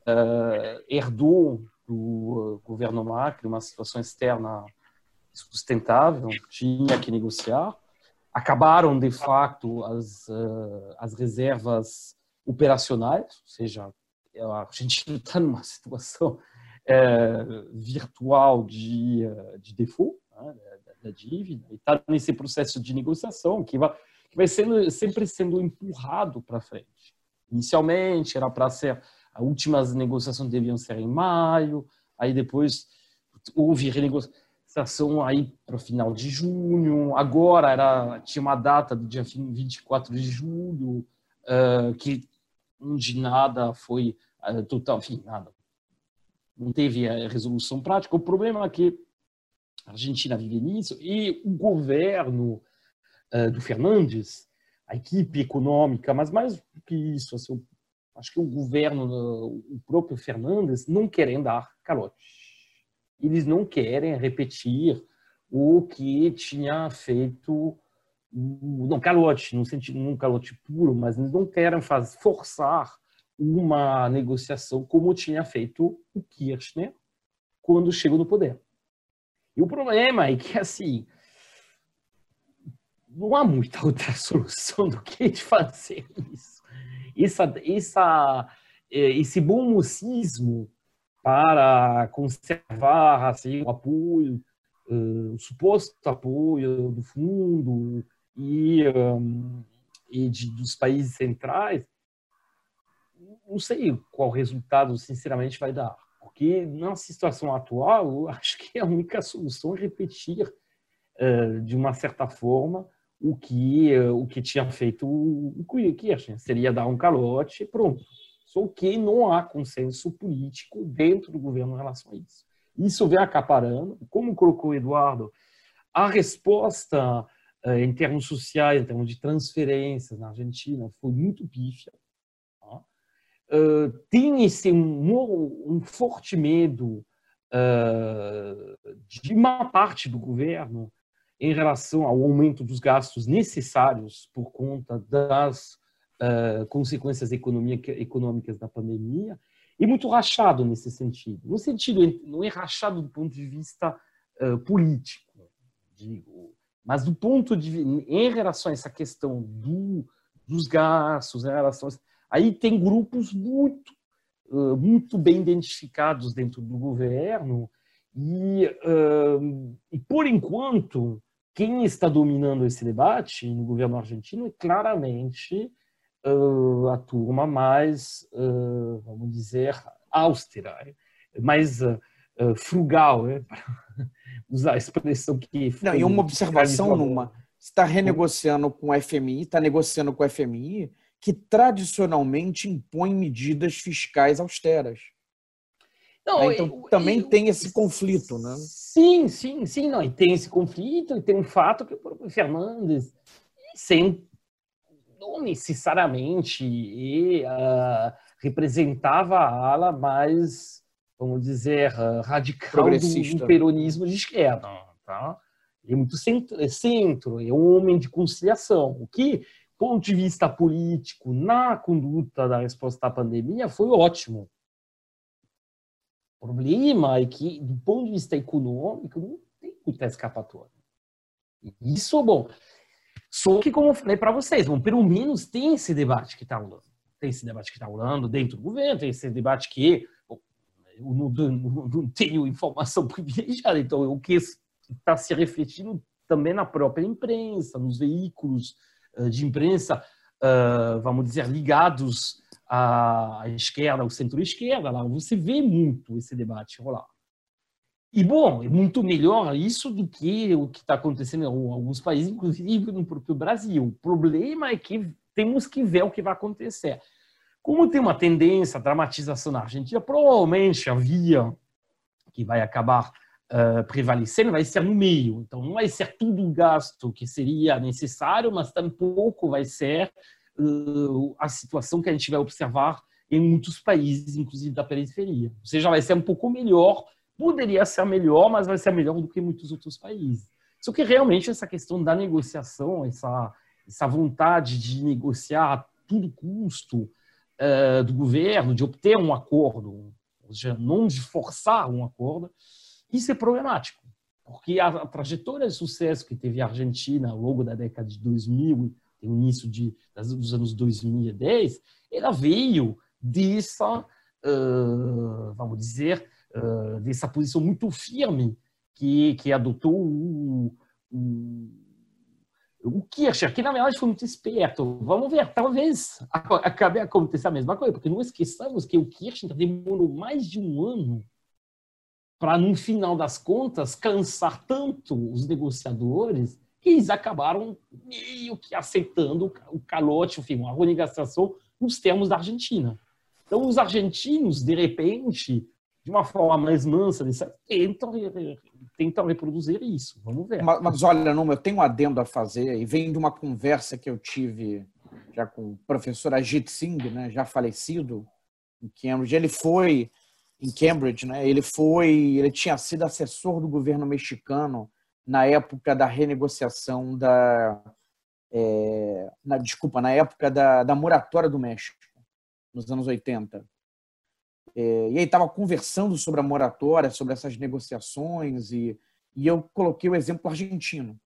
uh, herdou do governo Macri uma situação externa sustentável, tinha que negociar. Acabaram, de fato, as, uh, as reservas operacionais, ou seja, a gente está numa situação é, virtual de, eh, de default né, da, da, dívida e está nesse processo de negociação que vai, que vai sendo, sempre sendo empurrado para frente. Inicialmente era para ser, as últimas negociações deviam ser em maio, aí depois houve renegociação aí para o final de junho, agora era, tinha uma data do dia 24 de julho, uh, que de nada foi uh, total, enfim, nada, não teve a resolução prática. O problema é que a Argentina vive nisso e o governo uh, do Fernandes, a equipe econômica, mas mais do que isso, assim, acho que o governo, o próprio Fernandes, não querem dar calote. Eles não querem repetir o que tinha feito não calote, no sentido não calote puro, mas eles não querem fazer, forçar uma negociação como tinha feito o Kirchner quando chegou no poder. E o problema é que, assim, não há muita outra solução do que fazer isso. Essa, essa, é, esse bom para conservar assim, o apoio, é, o suposto apoio do fundo e, um, e de, dos países centrais, não sei qual resultado, sinceramente, vai dar. Porque na situação atual, eu acho que a única solução é repetir, uh, de uma certa forma, o que, uh, o que tinha feito o Kirchner. Seria dar um calote e pronto. Só que não há consenso político dentro do governo em relação a isso. Isso vem acaparando. Como colocou o Eduardo, a resposta uh, em termos sociais, em termos de transferências na Argentina, foi muito pífia uh, tem esse um, um forte medo uh, de uma parte do governo em relação ao aumento dos gastos necessários por conta das uh, consequências econômicas da pandemia e muito rachado nesse sentido. No sentido, não é rachado do ponto de vista uh, político, digo, mas do ponto de em relação a essa questão do, dos gastos, em relação a Aí tem grupos muito, muito bem identificados dentro do governo e, e, por enquanto, quem está dominando esse debate no governo argentino é claramente a turma mais, vamos dizer, austera, mais frugal, né? para usar a expressão que... Não, e uma observação numa, está renegociando com o FMI, está negociando com o FMI, que tradicionalmente impõe medidas fiscais austeras. Não, é, então eu, também eu, tem esse conflito, né? Sim, sim, sim, não, e tem esse conflito, e tem um fato que o próprio Fernandes, sem não necessariamente e, uh, representava a ala mais, vamos dizer, uh, radical do, do, peronismo de esquerda, tá? Ele é muito centro, é centro, é um homem de conciliação, o que ponto de vista político, na conduta da resposta à pandemia, foi ótimo. Problema é que, do ponto de vista econômico, não tem muita escapatória. Isso, bom. Só que, como eu falei para vocês, bom, pelo menos tem esse debate que está rolando. Tem esse debate que está rolando dentro do governo, tem esse debate que bom, eu não, não, não tenho informação privilegiada, então o que está se refletindo também na própria imprensa, nos veículos eh, de imprensa, eh, vamos dizer, ligados à esquerda, ao centro-esquerda, lá você vê muito esse debate rolar. E, bom, é muito melhor isso do que o que está acontecendo em alguns países, inclusive no próprio Brasil. O problema é que temos que ver o que vai acontecer. Como tem uma tendência dramatização na Argentina, provavelmente a via que vai acabar uh, prevalecendo vai ser no meio. Então, não vai ser tudo o gasto que seria necessário, mas tampouco vai ser uh, a situação que a gente vai observar em muitos países, inclusive da periferia. Ou seja, vai ser um pouco melhor poderia ser melhor, mas vai ser melhor do que muitos outros países. Só que realmente essa questão da negociação, essa, essa vontade de negociar a todo custo uh, do governo, de obter um acordo, ou seja, não de forçar um acordo, isso é problemático. Porque a, a trajetória de sucesso que teve a Argentina ao longo da década de 2000 e o início de, dos anos 2010, ela veio dessa, uh, vamos dizer, uh, dessa posição muito firme que, que adotou o, o, o Kirchner, que na verdade foi muito esperto. Vamos ver, talvez acabe acontecendo a mesma coisa, porque não esqueçamos que o Kirchner demorou mais de um ano para, no final das contas, cansar tanto os negociadores eles acabaram meio que aceitando o calote, enfim, uma renegociação nos termos da Argentina. Então, os argentinos, de repente, de uma forma mais mansa, tentam, tentam reproduzir isso. Vamos ver. Mas, mas olha, Numa, eu tenho um adendo a fazer, e vem de uma conversa que eu tive já com o professor Ajit Singh, né, já falecido, em Cambridge. Ele foi em Cambridge, né? Ele foi, ele tinha sido assessor do governo mexicano na época da renegociação da, é, na, desculpa, na época da, da moratória do México, nos anos 80. É, e aí estava conversando sobre a moratória, sobre essas negociações, e, e eu coloquei o exemplo argentino.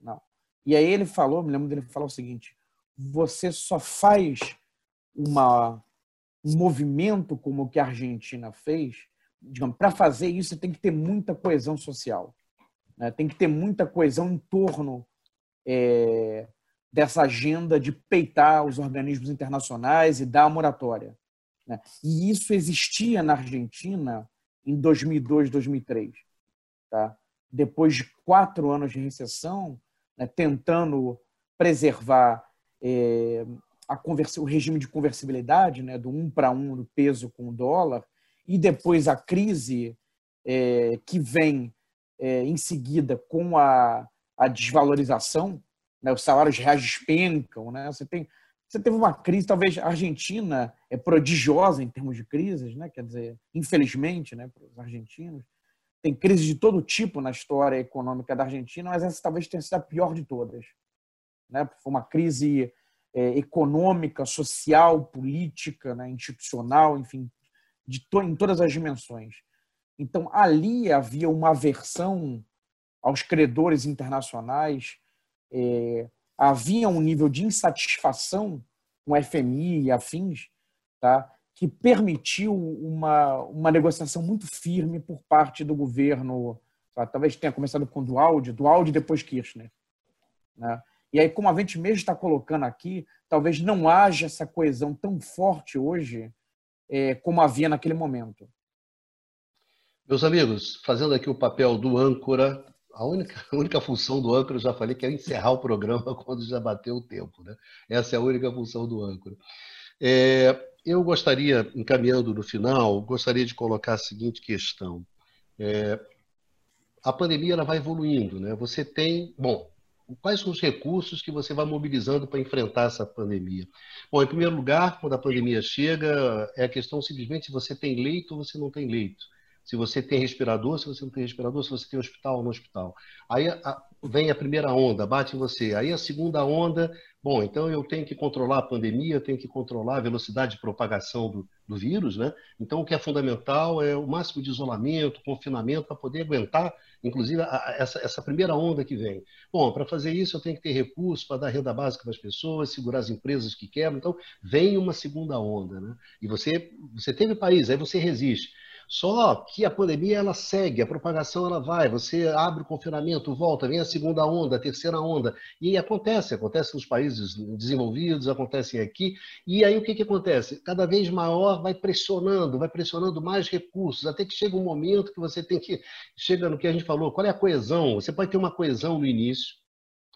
Não. E aí ele falou, me lembro dele falar o seguinte: você só faz uma, um movimento como o que a Argentina fez, digamos, para fazer isso tem que ter muita coesão social, né? tem que ter muita coesão em torno é, dessa agenda de peitar os organismos internacionais e dar a moratória. Né? E isso existia na Argentina em 2002, 2003. Tá? Depois de quatro anos de recessão, né, tentando preservar é, o regime de conversibilidade, né, do um para um do peso com o dólar, e depois a crise é, que vem é, em seguida com a, a desvalorização, né, os salários reais despencam, né, você tem você teve uma crise, talvez a Argentina é prodigiosa em termos de crises, né? quer dizer, infelizmente, né, para os argentinos. Tem crises de todo tipo na história econômica da Argentina, mas essa talvez tenha sido a pior de todas. Né? Foi uma crise é, econômica, social, política, né, institucional, enfim, de to em todas as dimensões. Então, ali havia uma aversão aos credores internacionais, é, havia um nível de insatisfação com FMI e afins, tá? que permitiu uma, uma negociação muito firme por parte do governo, tá? talvez tenha começado com Dualdi, Dualdi depois Kirchner. Né? E aí, como a gente mesmo está colocando aqui, talvez não haja essa coesão tão forte hoje é, como havia naquele momento. Meus amigos, fazendo aqui o papel do âncora, a única, a única função do âncora, eu já falei, que é encerrar o programa quando já bateu o tempo. Né? Essa é a única função do âncora. É, eu gostaria, encaminhando no final, gostaria de colocar a seguinte questão. É, a pandemia ela vai evoluindo, né? Você tem, bom, quais são os recursos que você vai mobilizando para enfrentar essa pandemia? Bom, em primeiro lugar, quando a pandemia chega, é a questão simplesmente se você tem leito ou você não tem leito se você tem respirador, se você não tem respirador, se você tem hospital ou no hospital. Aí a, vem a primeira onda, bate em você. Aí a segunda onda, bom, então eu tenho que controlar a pandemia, eu tenho que controlar a velocidade de propagação do, do vírus, né? Então o que é fundamental é o máximo de isolamento, confinamento, para poder aguentar, inclusive, a, essa, essa primeira onda que vem. Bom, para fazer isso eu tenho que ter recursos para dar renda básica para as pessoas, segurar as empresas que quebram. Então vem uma segunda onda, né? E você, você teve país, aí você resiste. Só que a pandemia ela segue, a propagação ela vai. Você abre o confinamento, volta, vem a segunda onda, a terceira onda. E acontece, acontece nos países desenvolvidos, acontece aqui. E aí o que, que acontece? Cada vez maior vai pressionando, vai pressionando mais recursos, até que chega um momento que você tem que. Chega no que a gente falou, qual é a coesão? Você pode ter uma coesão no início,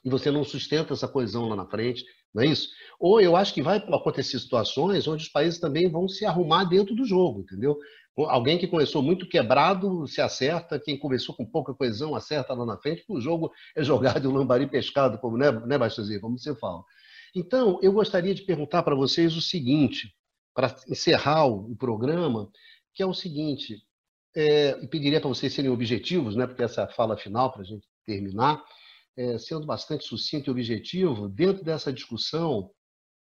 e você não sustenta essa coesão lá na frente, não é isso? Ou eu acho que vai acontecer situações onde os países também vão se arrumar dentro do jogo, entendeu? Alguém que começou muito quebrado se acerta, quem começou com pouca coesão acerta lá na frente, porque o jogo é jogado o lambari pescado, como, né, né Bastazinho, como você fala. Então, eu gostaria de perguntar para vocês o seguinte, para encerrar o programa, que é o seguinte, é, e pediria para vocês serem objetivos, né, porque essa fala final para a gente terminar, é, sendo bastante sucinto e objetivo, dentro dessa discussão,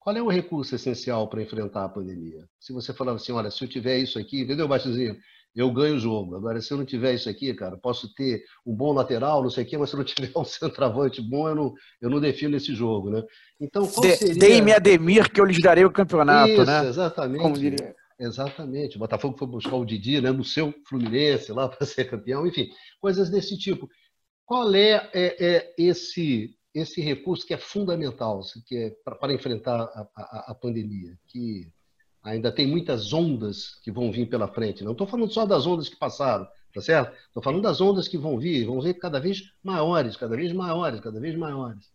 qual é o recurso essencial para enfrentar a pandemia? Se você falar assim, olha, se eu tiver isso aqui, entendeu, Bastizinho? Eu ganho o jogo. Agora, se eu não tiver isso aqui, cara, posso ter um bom lateral, não sei o quê, mas se eu não tiver um centroavante bom, eu não, eu não defino esse jogo, né? Então, qual seria... Dei-me Ademir que eu lhes darei o campeonato, isso, né? exatamente. Como diria. Exatamente. O Botafogo foi buscar o Didi, né, no seu Fluminense lá para ser campeão, enfim, coisas desse tipo. Qual é, é, é esse esse recurso que é fundamental que é para enfrentar a, a, a, pandemia, que ainda tem muitas ondas que vão vir pela frente. Não estou falando só das ondas que passaram, tá certo? Estou falando das ondas que vão vir, vão vir cada vez maiores, cada vez maiores, cada vez maiores.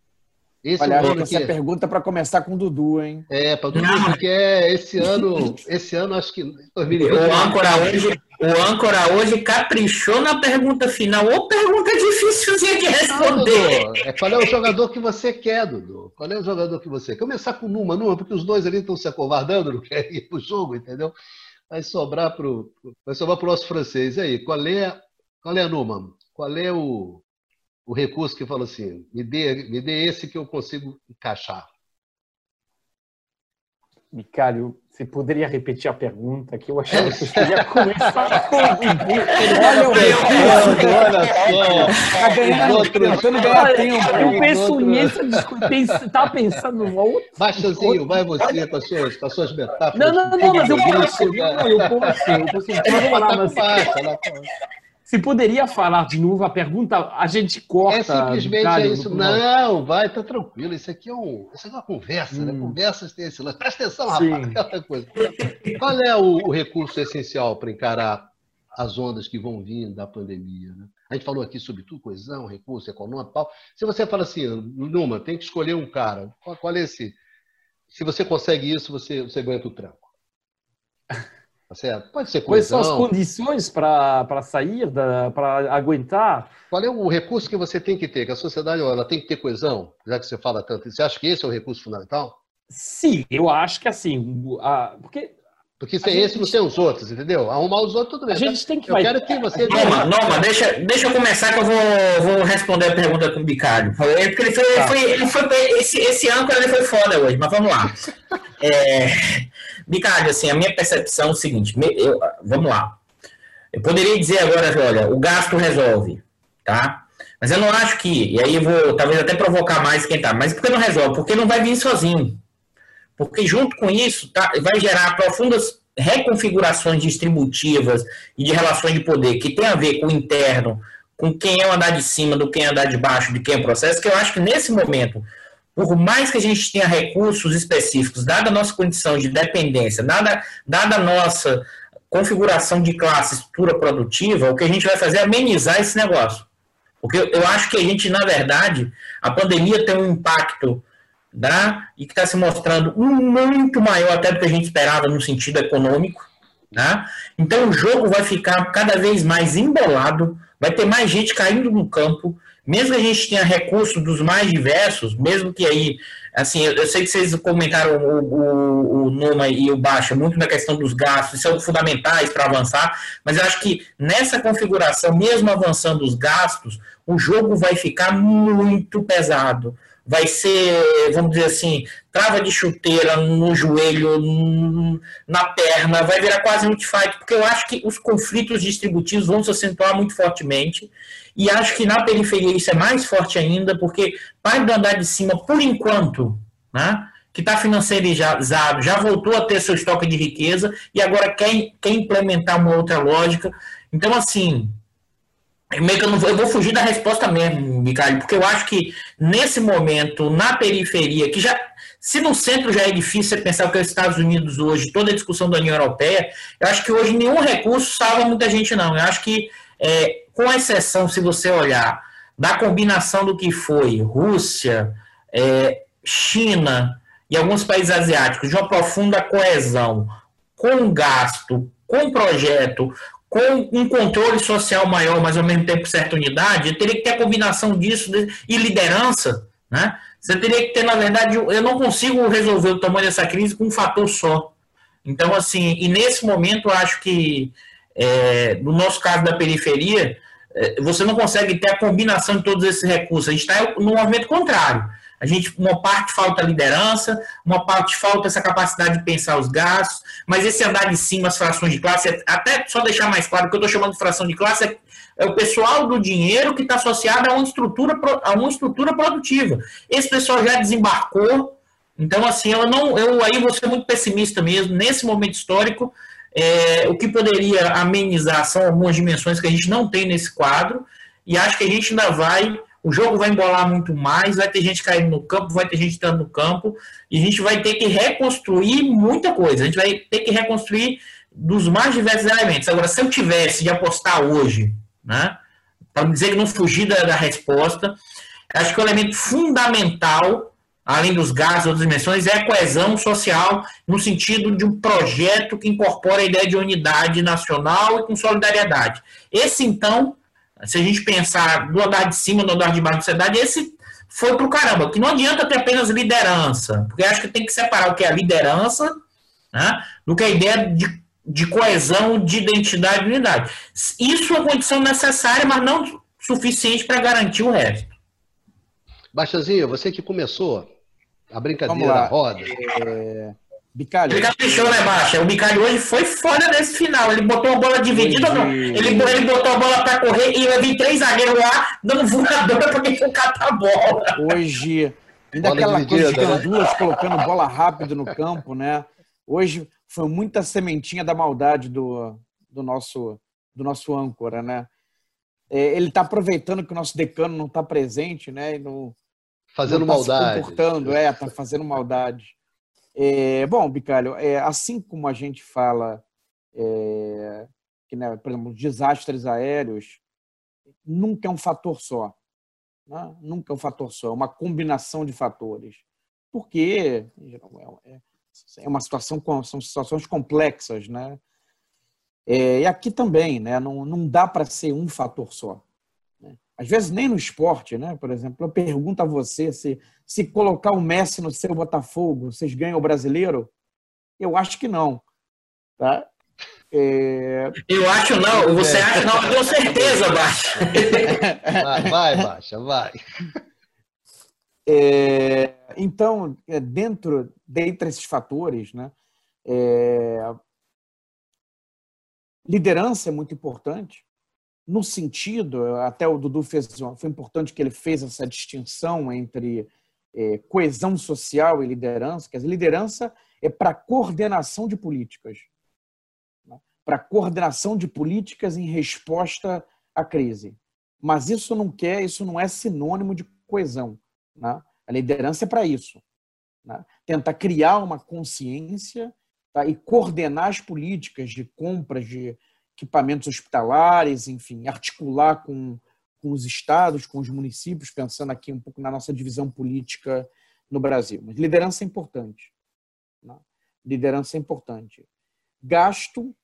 Esse Olha, é essa que... pergunta para começar com o Dudu, hein? É, para o Dudu, porque é esse ano, esse ano acho que 2020, o âncora hoje, o âncora hoje caprichou na pergunta final. Ou pergunta difícilzinha de responder. Não, é, qual é o jogador que você quer, Dudu? Qual é o jogador que você quer? Começar com Numa, Numa, porque os dois ali estão se acovardando, não querem ir para o jogo, entendeu? Vai sobrar para o vai sobrar pro nosso francês. E aí, qual é, qual é, Numa? Qual é o, o recurso que fala assim, me dê, me dê esse que eu consigo encaixar. Micário, você poderia repetir a pergunta que eu achava que você ia começar com Olha o recurso, olha só. Está ganhando, tentando ganhar tempo. Eu penso nisso, estava pensando no outro. Baixazinho, vai você com as suas, com as suas metáforas. Não, não, não, mas eu posso, eu posso, eu posso. Vamos lá, mas... Se poderia falar de novo a pergunta, a gente corta. É simplesmente é isso. Não, vai, tá tranquilo. Isso aqui é, um, isso aqui é uma conversa, né? hum. né? Conversas tem esse lance. Presta atenção, rapaz. Aquela coisa. Qual é o, o recurso essencial para encarar as ondas que vão vir da pandemia? Né? A gente falou aqui sobre tudo, coesão, recurso econômico tal. Se você fala assim, Numa, tem que escolher um cara, qual, qual é esse? Se você consegue isso, você, você ganha o tranco. Tá certo? Pode ser coesão. Quais são as condições para sair, para aguentar? Qual é o recurso que você tem que ter? Que a sociedade ela tem que ter coesão, já que você fala tanto. Você acha que esse é o recurso fundamental? Sim, eu acho que assim. A, porque porque sem esse gente... não tem os outros, entendeu? Arrumar os outros, tudo bem. A gente tem que Eu quero que você. Noma, Noma, deixa, deixa eu começar que eu vou, vou responder a pergunta com o Bicário. Porque ele foi, tá. foi, ele foi, esse, esse âncora ele foi foda hoje, mas vamos lá. É, Bicário, assim, a minha percepção é o seguinte: eu, vamos lá. Eu poderia dizer agora, olha, o gasto resolve, tá? Mas eu não acho que, e aí eu vou talvez até provocar mais quem tá, mas por que não resolve? Porque não vai vir sozinho. Porque junto com isso tá, vai gerar profundas reconfigurações distributivas e de relações de poder que tem a ver com o interno, com quem é o andar de cima, do quem é andar de baixo, de quem é o processo, que eu acho que nesse momento, por mais que a gente tenha recursos específicos, dada a nossa condição de dependência, dada, dada a nossa configuração de classe, estrutura produtiva, o que a gente vai fazer é amenizar esse negócio. Porque eu acho que a gente, na verdade, a pandemia tem um impacto né? e que está se mostrando muito maior até do que a gente esperava no sentido econômico. Né? Então o jogo vai ficar cada vez mais embolado, vai ter mais gente caindo no campo, mesmo que a gente tenha recursos dos mais diversos, mesmo que aí, assim, eu, eu sei que vocês comentaram o, o, o Numa e o Baixa muito na questão dos gastos, são fundamentais para avançar, mas eu acho que nessa configuração, mesmo avançando os gastos, o jogo vai ficar muito pesado vai ser, vamos dizer assim, trava de chuteira no joelho, na perna, vai virar quase um fight, porque eu acho que os conflitos distributivos vão se acentuar muito fortemente, e acho que na periferia isso é mais forte ainda, porque parte do andar de cima, por enquanto, né, que está financiarizado, já voltou a ter seu estoque de riqueza e agora quer, quer implementar uma outra lógica. Então, assim, meio que eu, não vou, eu vou fugir da resposta mesmo, Mikael, porque eu acho que nesse momento, na periferia, que já. Se no centro já é difícil você pensar o que é os Estados Unidos hoje, toda a discussão da União Europeia, eu acho que hoje nenhum recurso salva muita gente, não. Eu acho que, é, com exceção, se você olhar da combinação do que foi Rússia, é, China e alguns países asiáticos, de uma profunda coesão, com gasto, com projeto, com um controle social maior, mas ao mesmo tempo certa unidade, teria que ter a combinação disso e liderança, né? Você teria que ter, na verdade, eu não consigo resolver o tamanho dessa crise com um fator só. Então, assim, e nesse momento, eu acho que, é, no nosso caso da periferia, é, você não consegue ter a combinação de todos esses recursos. A gente está no movimento contrário. A gente, uma parte falta liderança, uma parte falta essa capacidade de pensar os gastos, mas esse andar de cima, as frações de classe, até só deixar mais claro, o que eu estou chamando de fração de classe é, é o pessoal do dinheiro que está associado a uma, estrutura, a uma estrutura produtiva. Esse pessoal já desembarcou, então assim, eu não, eu aí vou ser muito pessimista mesmo, nesse momento histórico, é, o que poderia amenizar são algumas dimensões que a gente não tem nesse quadro, e acho que a gente ainda vai o jogo vai embolar muito mais, vai ter gente caindo no campo, vai ter gente entrando no campo, e a gente vai ter que reconstruir muita coisa. A gente vai ter que reconstruir dos mais diversos elementos. Agora, se eu tivesse de apostar hoje, né, para dizer que não fugir da, da, resposta, acho que o elemento fundamental, além dos gastos e outras dimensões, é a coesão social, no sentido de um projeto que incorpora a ideia de unidade nacional e com solidariedade. Esse, então, se a gente pensar do andar de cima, do andar de baixo da sociedade, esse foi pro caramba. Que não adianta ter apenas liderança, porque acho que tem que separar o que é a liderança né, do que a ideia de, de coesão, de identidade e unidade. Isso é uma condição necessária, mas não suficiente para garantir o resto. Baixazinho, você que começou a brincadeira, a roda. É... Bicalho. Ele caprichou, né, Baixa? O Bicalho hoje foi foda nesse final. Ele botou a bola dividida, não. Ele, ele botou a bola pra correr e eu vi três zagueiros lá dando voadora pra quem catar a bola. Hoje, ainda bola aquela coisa de né? duas colocando bola rápido no campo, né? Hoje foi muita sementinha da maldade do, do, nosso, do nosso âncora, né? É, ele está aproveitando que o nosso decano não está presente, né? E não, fazendo não tá maldade. Se comportando, é, tá fazendo maldade. É, bom, Bicalho, é, assim como a gente fala é, que, né, por exemplo, desastres aéreos, nunca é um fator só. Né? Nunca é um fator só, é uma combinação de fatores. Porque é, é uma situação, são situações complexas, né? É, e aqui também, né? Não, não dá para ser um fator só. Às vezes nem no esporte, né? Por exemplo, eu pergunto a você se se colocar o Messi no seu Botafogo, vocês ganham o brasileiro? Eu acho que não. Tá? É... Eu acho não, você é. acha não, eu tenho certeza, Baixa. Vai, vai, Baixa, vai. É, então, é, dentro, dentre esses fatores, né, é, liderança é muito importante, no sentido, até o Dudu fez, foi importante que ele fez essa distinção entre é, coesão social e liderança. Quer dizer, liderança é para coordenação de políticas, né? para coordenação de políticas em resposta à crise. Mas isso não quer, isso não é sinônimo de coesão. Né? A liderança é para isso. Né? Tentar criar uma consciência tá? e coordenar as políticas de compras de equipamentos hospitalares, enfim, articular com com os estados, com os municípios, pensando aqui um pouco na nossa divisão política no Brasil. Mas liderança é importante. Né? Liderança é importante. Gasto,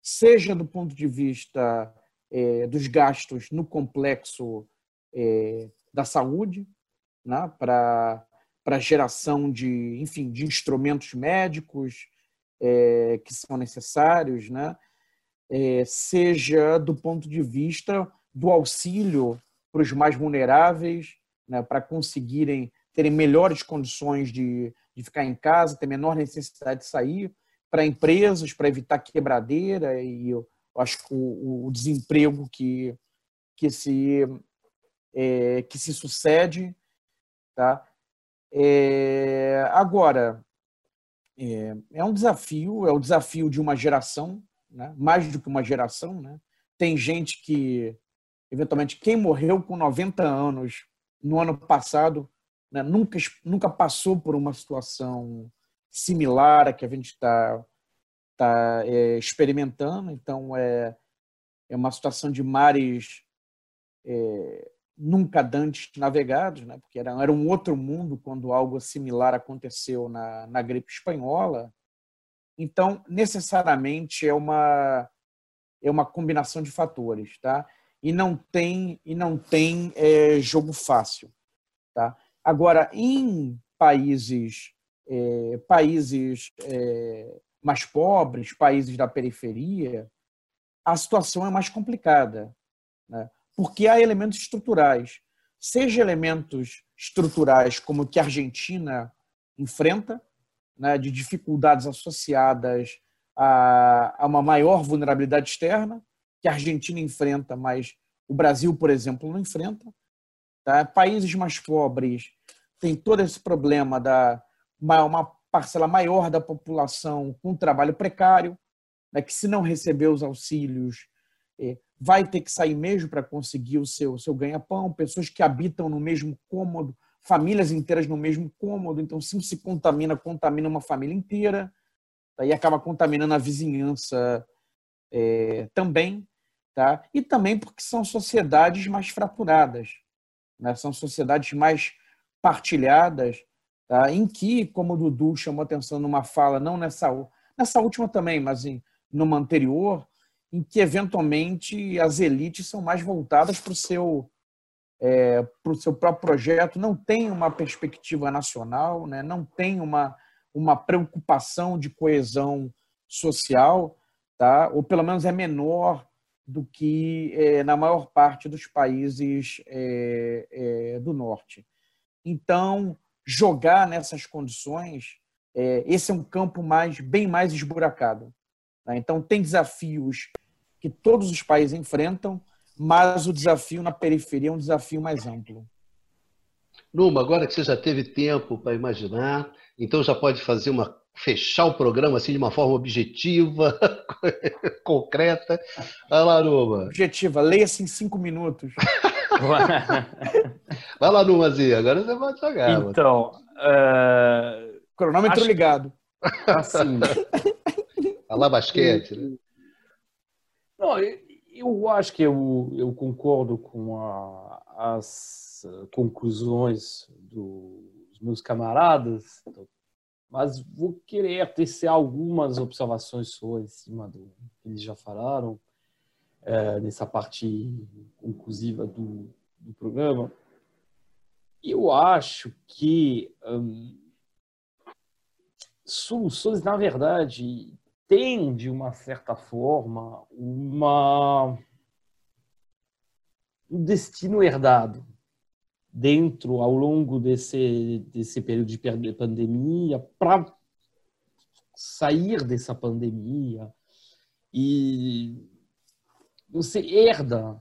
seja do ponto de vista é, dos gastos no complexo é, da saúde, né? para para geração de, enfim, de instrumentos médicos é, que são necessários, né? É, seja do ponto de vista do auxílio para os mais vulneráveis, né, para conseguirem terem melhores condições de, de ficar em casa, ter menor necessidade de sair, para empresas, para evitar quebradeira e eu acho que o, o desemprego que, que, se, é, que se sucede. Tá? É, agora, é, é, um desafio, é o desafio de uma geração, né? mais do que uma geração. Né? Tem gente que, eventualmente, quem morreu com 90 anos no ano passado, né? nunca, nunca passou por uma situação similar à que a gente está tá, é, experimentando. Então, é, é uma situação de mares é, nunca dantes navegados, né? porque era, era um outro mundo quando algo similar aconteceu na, na gripe espanhola. Então, necessariamente é uma é uma combinação de fatores, tá? E não tem e não tem é, jogo fácil, tá? Agora, em países é, países é, mais pobres, países da periferia, a situação é mais complicada, né? porque há elementos estruturais, seja elementos estruturais como que a Argentina enfrenta, né, de dificuldades associadas a, a uma maior vulnerabilidade externa, que a Argentina enfrenta, mas o Brasil, por exemplo, não enfrenta. Tá? Países mais pobres têm todo esse problema da uma parcela maior da população com trabalho precário, né, que se não receber os auxílios é, vai ter que sair mesmo para conseguir o seu, seu ganha-pão, pessoas que habitam no mesmo cômodo, famílias inteiras no mesmo cômodo, então se se contamina, contamina uma família inteira, tá? e acaba contaminando a vizinhança é, também, tá? e também porque são sociedades mais fraturadas, né? são sociedades mais partilhadas, tá? em que, como o Dudu chamou atenção numa fala, não nessa, nessa última também, mas em, numa anterior, em que eventualmente as elites são mais voltadas para o seu é, para o seu próprio projeto, não tem uma perspectiva nacional, né? não tem uma, uma preocupação de coesão social, tá? ou pelo menos é menor do que é, na maior parte dos países é, é do norte. Então, jogar nessas condições, é, esse é um campo mais bem mais esburacado. Tá? Então, tem desafios que todos os países enfrentam, mas o desafio na periferia é um desafio mais amplo. Numa, agora que você já teve tempo para imaginar, então já pode fazer uma fechar o programa assim de uma forma objetiva, concreta. Vai lá, Numa. Objetiva, leia-se em cinco minutos. Vai lá, Numazinha, agora você pode jogar. Então, uh... cronômetro Acho... ligado. Assim, Falar basquete, né? Não, eu acho que eu, eu concordo com a, as conclusões dos meus camaradas, mas vou querer tecer algumas observações só em cima do que eles já falaram, é, nessa parte conclusiva do, do programa. Eu acho que hum, soluções, na verdade, tem, de uma certa forma, uma, um destino herdado dentro, ao longo desse, desse período de pandemia, para sair dessa pandemia. E você herda,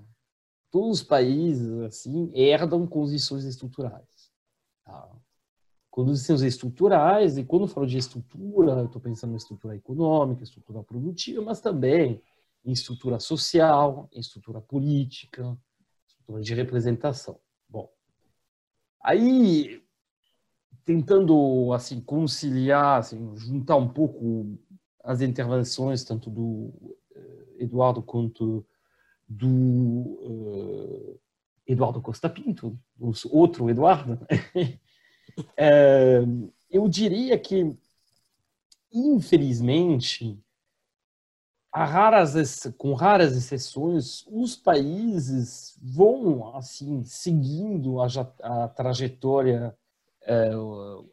todos os países assim herdam condições estruturais. Tá? Condições estruturais, e quando falo de estrutura, eu estou pensando em estrutura econômica, estrutura produtiva, mas também em estrutura social, em estrutura política, estrutura de representação. Bom, aí tentando assim conciliar, assim, juntar um pouco as intervenções tanto do eh, Eduardo quanto do uh, Eduardo Costa Pinto, outro Eduardo, É, eu diria que, infelizmente, raras, com raras exceções, os países vão assim seguindo a, a trajetória, é,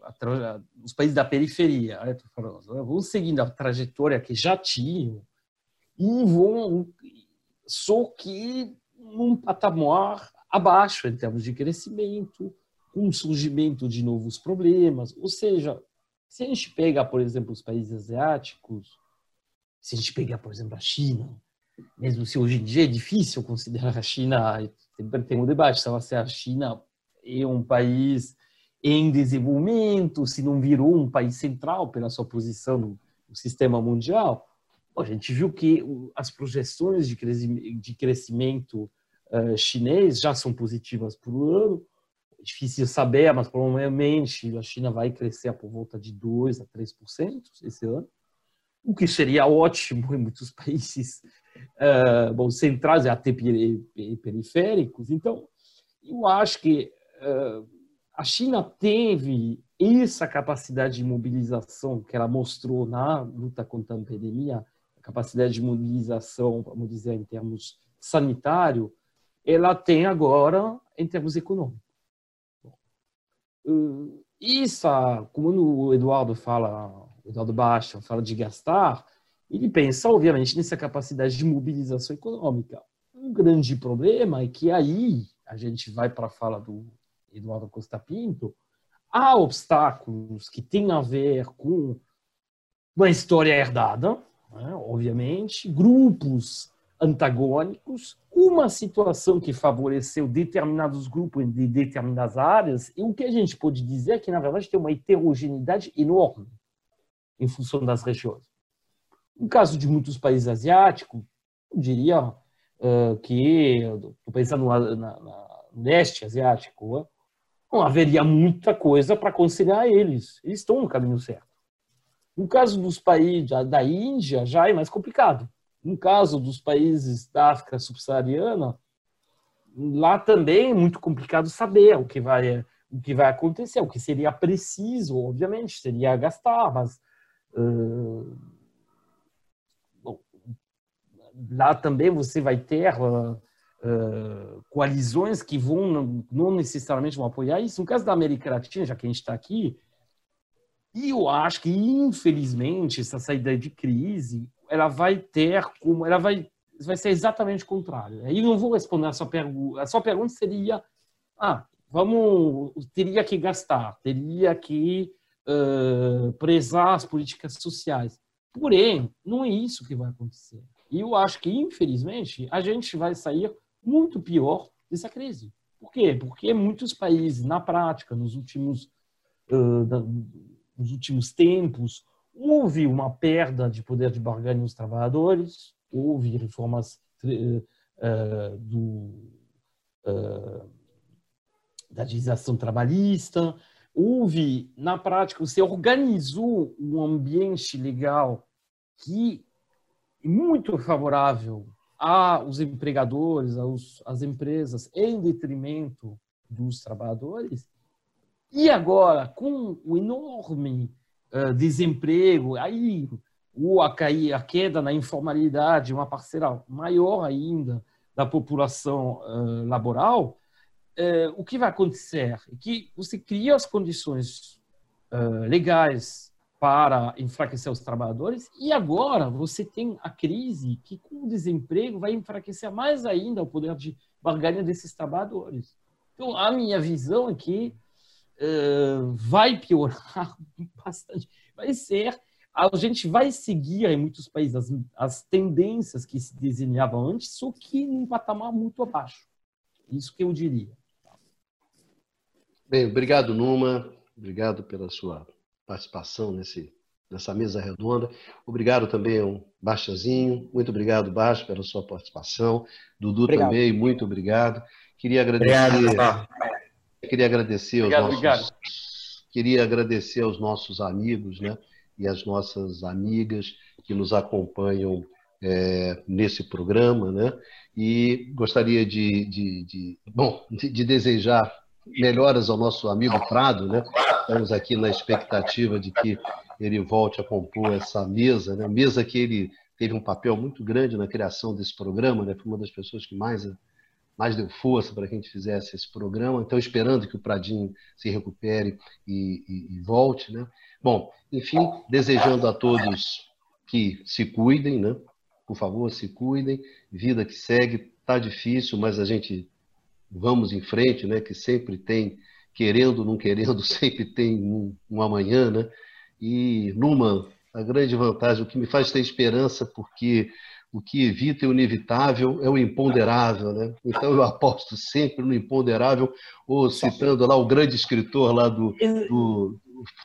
a tra, os países da periferia, né, falando, né, vão seguindo a trajetória que já tinham e vão, só que num patamar abaixo em termos de crescimento, com o surgimento de novos problemas. Ou seja, se a gente pega, por exemplo, os países asiáticos, se a gente pegar, por exemplo, a China, mesmo se hoje em dia é difícil considerar a China, sempre tem um debate, se a China é um país em desenvolvimento, se não virou um país central pela sua posição no, no sistema mundial. a gente viu que as projeções de crescimento, de crescimento uh, chinês já são positivas por ano. Difícil saber, mas provavelmente a China vai crescer por volta de 2 a 3% esse ano, o que seria ótimo em muitos países uh, bom, centrais e até periféricos. Então, eu acho que uh, a China teve essa capacidade de mobilização que ela mostrou na luta contra a pandemia, a capacidade de mobilização, vamos dizer, em termos sanitário, ela tem agora em termos econômicos. Isso, como o Eduardo fala, o Eduardo Baixa fala de gastar, ele pensa, obviamente, nessa capacidade de mobilização econômica. Um grande problema é que aí a gente vai para a fala do Eduardo Costa Pinto, há obstáculos que têm a ver com uma história herdada, né, obviamente, grupos antagônicos, uma situação que favoreceu determinados grupos de determinadas áreas, e o que a gente pode dizer é que, na verdade, tem uma heterogeneidade enorme em função das regiões. No caso de muitos países asiáticos, eu diria uh, que, estou pensando no, na, na, no leste asiático, uh, não haveria muita coisa para aconselhar eles. Eles estão no caminho certo. No caso dos países da Índia, já é mais complicado. No caso dos países da África subsaariana, lá também é muito complicado saber o que vai o que vai acontecer, o que seria preciso, obviamente, seria gastar, mas uh, bom, lá também você vai ter uh, coalizões que vão não, não, necessariamente vão apoiar isso. No caso da América Latina, já que a gente está aqui, e eu acho que infelizmente essa saída de crise ela vai ter como ela vai vai ser exatamente o contrário. Aí não vou responder a sua pergunta. A sua pergunta seria: ah, vamos teria que gastar, teria que uh, prezar as políticas sociais. Porém, não é isso que vai acontecer. E eu acho que, infelizmente, a gente vai sair muito pior dessa crise. Por quê? Porque muitos países, na prática, nos últimos, uh, nos últimos tempos, houve uma perda de poder de barganha dos trabalhadores, houve reformas uh, do, uh, da legislação trabalhista, houve, na prática, você organizou um ambiente legal que é muito favorável aos empregadores, aos, às empresas, em detrimento dos trabalhadores. E agora, com o enorme desemprego, aí ou a, cair, a queda na informalidade, uma parcela maior ainda da população uh, laboral, uh, o que vai acontecer é que você cria as condições legais para enfraquecer os trabalhadores. E agora você tem a crise que, com o desemprego, vai enfraquecer mais ainda o poder de barganha desses trabalhadores. Então, a minha visão é que uh, vai piorar bastante. Vai ser. A gente vai seguir em muitos países as, as tendências que se desenhavam antes, só que num patamar muito abaixo. Isso que eu diria. Bem, obrigado, Numa. Obrigado pela sua participação nesse, nessa mesa redonda. Obrigado também ao Baixazinho. Muito obrigado, Baixo, pela sua participação. Dudu obrigado. também, muito obrigado. Queria agradecer. Obrigado, queria agradecer aos obrigado, nossos. Obrigado. Queria agradecer aos nossos amigos, né? E às nossas amigas que nos acompanham é, nesse programa, né? E gostaria de, de, de bom, de, de desejar melhoras ao nosso amigo Prado, né? Estamos aqui na expectativa de que ele volte a compor essa mesa, né? Mesa que ele teve um papel muito grande na criação desse programa, né? Foi uma das pessoas que mais mais deu força para que a gente fizesse esse programa. Então, esperando que o Pradinho se recupere e, e, e volte, né? Bom, enfim, desejando a todos que se cuidem, né? Por favor, se cuidem. Vida que segue, tá difícil, mas a gente vamos em frente, né? Que sempre tem, querendo, não querendo, sempre tem um, um amanhã, né? E numa a grande vantagem, o que me faz ter esperança, porque o que evita o inevitável é o imponderável, né? Então eu aposto sempre no imponderável, ou citando lá o grande escritor lá do, do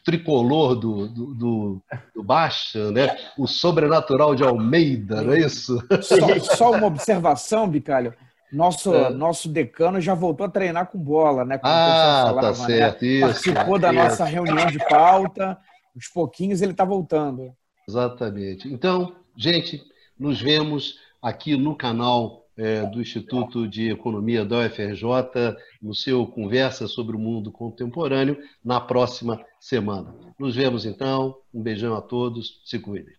tricolor do, do, do, do Baixa, né? o sobrenatural de Almeida, não é isso? Só, só uma observação, Bicalho. Nosso, é. nosso decano já voltou a treinar com bola, né? Como ah, falava, tá né? certo. Né? Isso, Participou da isso. nossa reunião de pauta. Os pouquinhos ele está voltando. Exatamente. Então, gente, nos vemos aqui no canal é, do Instituto de Economia da UFRJ, no seu Conversa sobre o Mundo Contemporâneo, na próxima semana. Nos vemos então. Um beijão a todos. Se cuidem.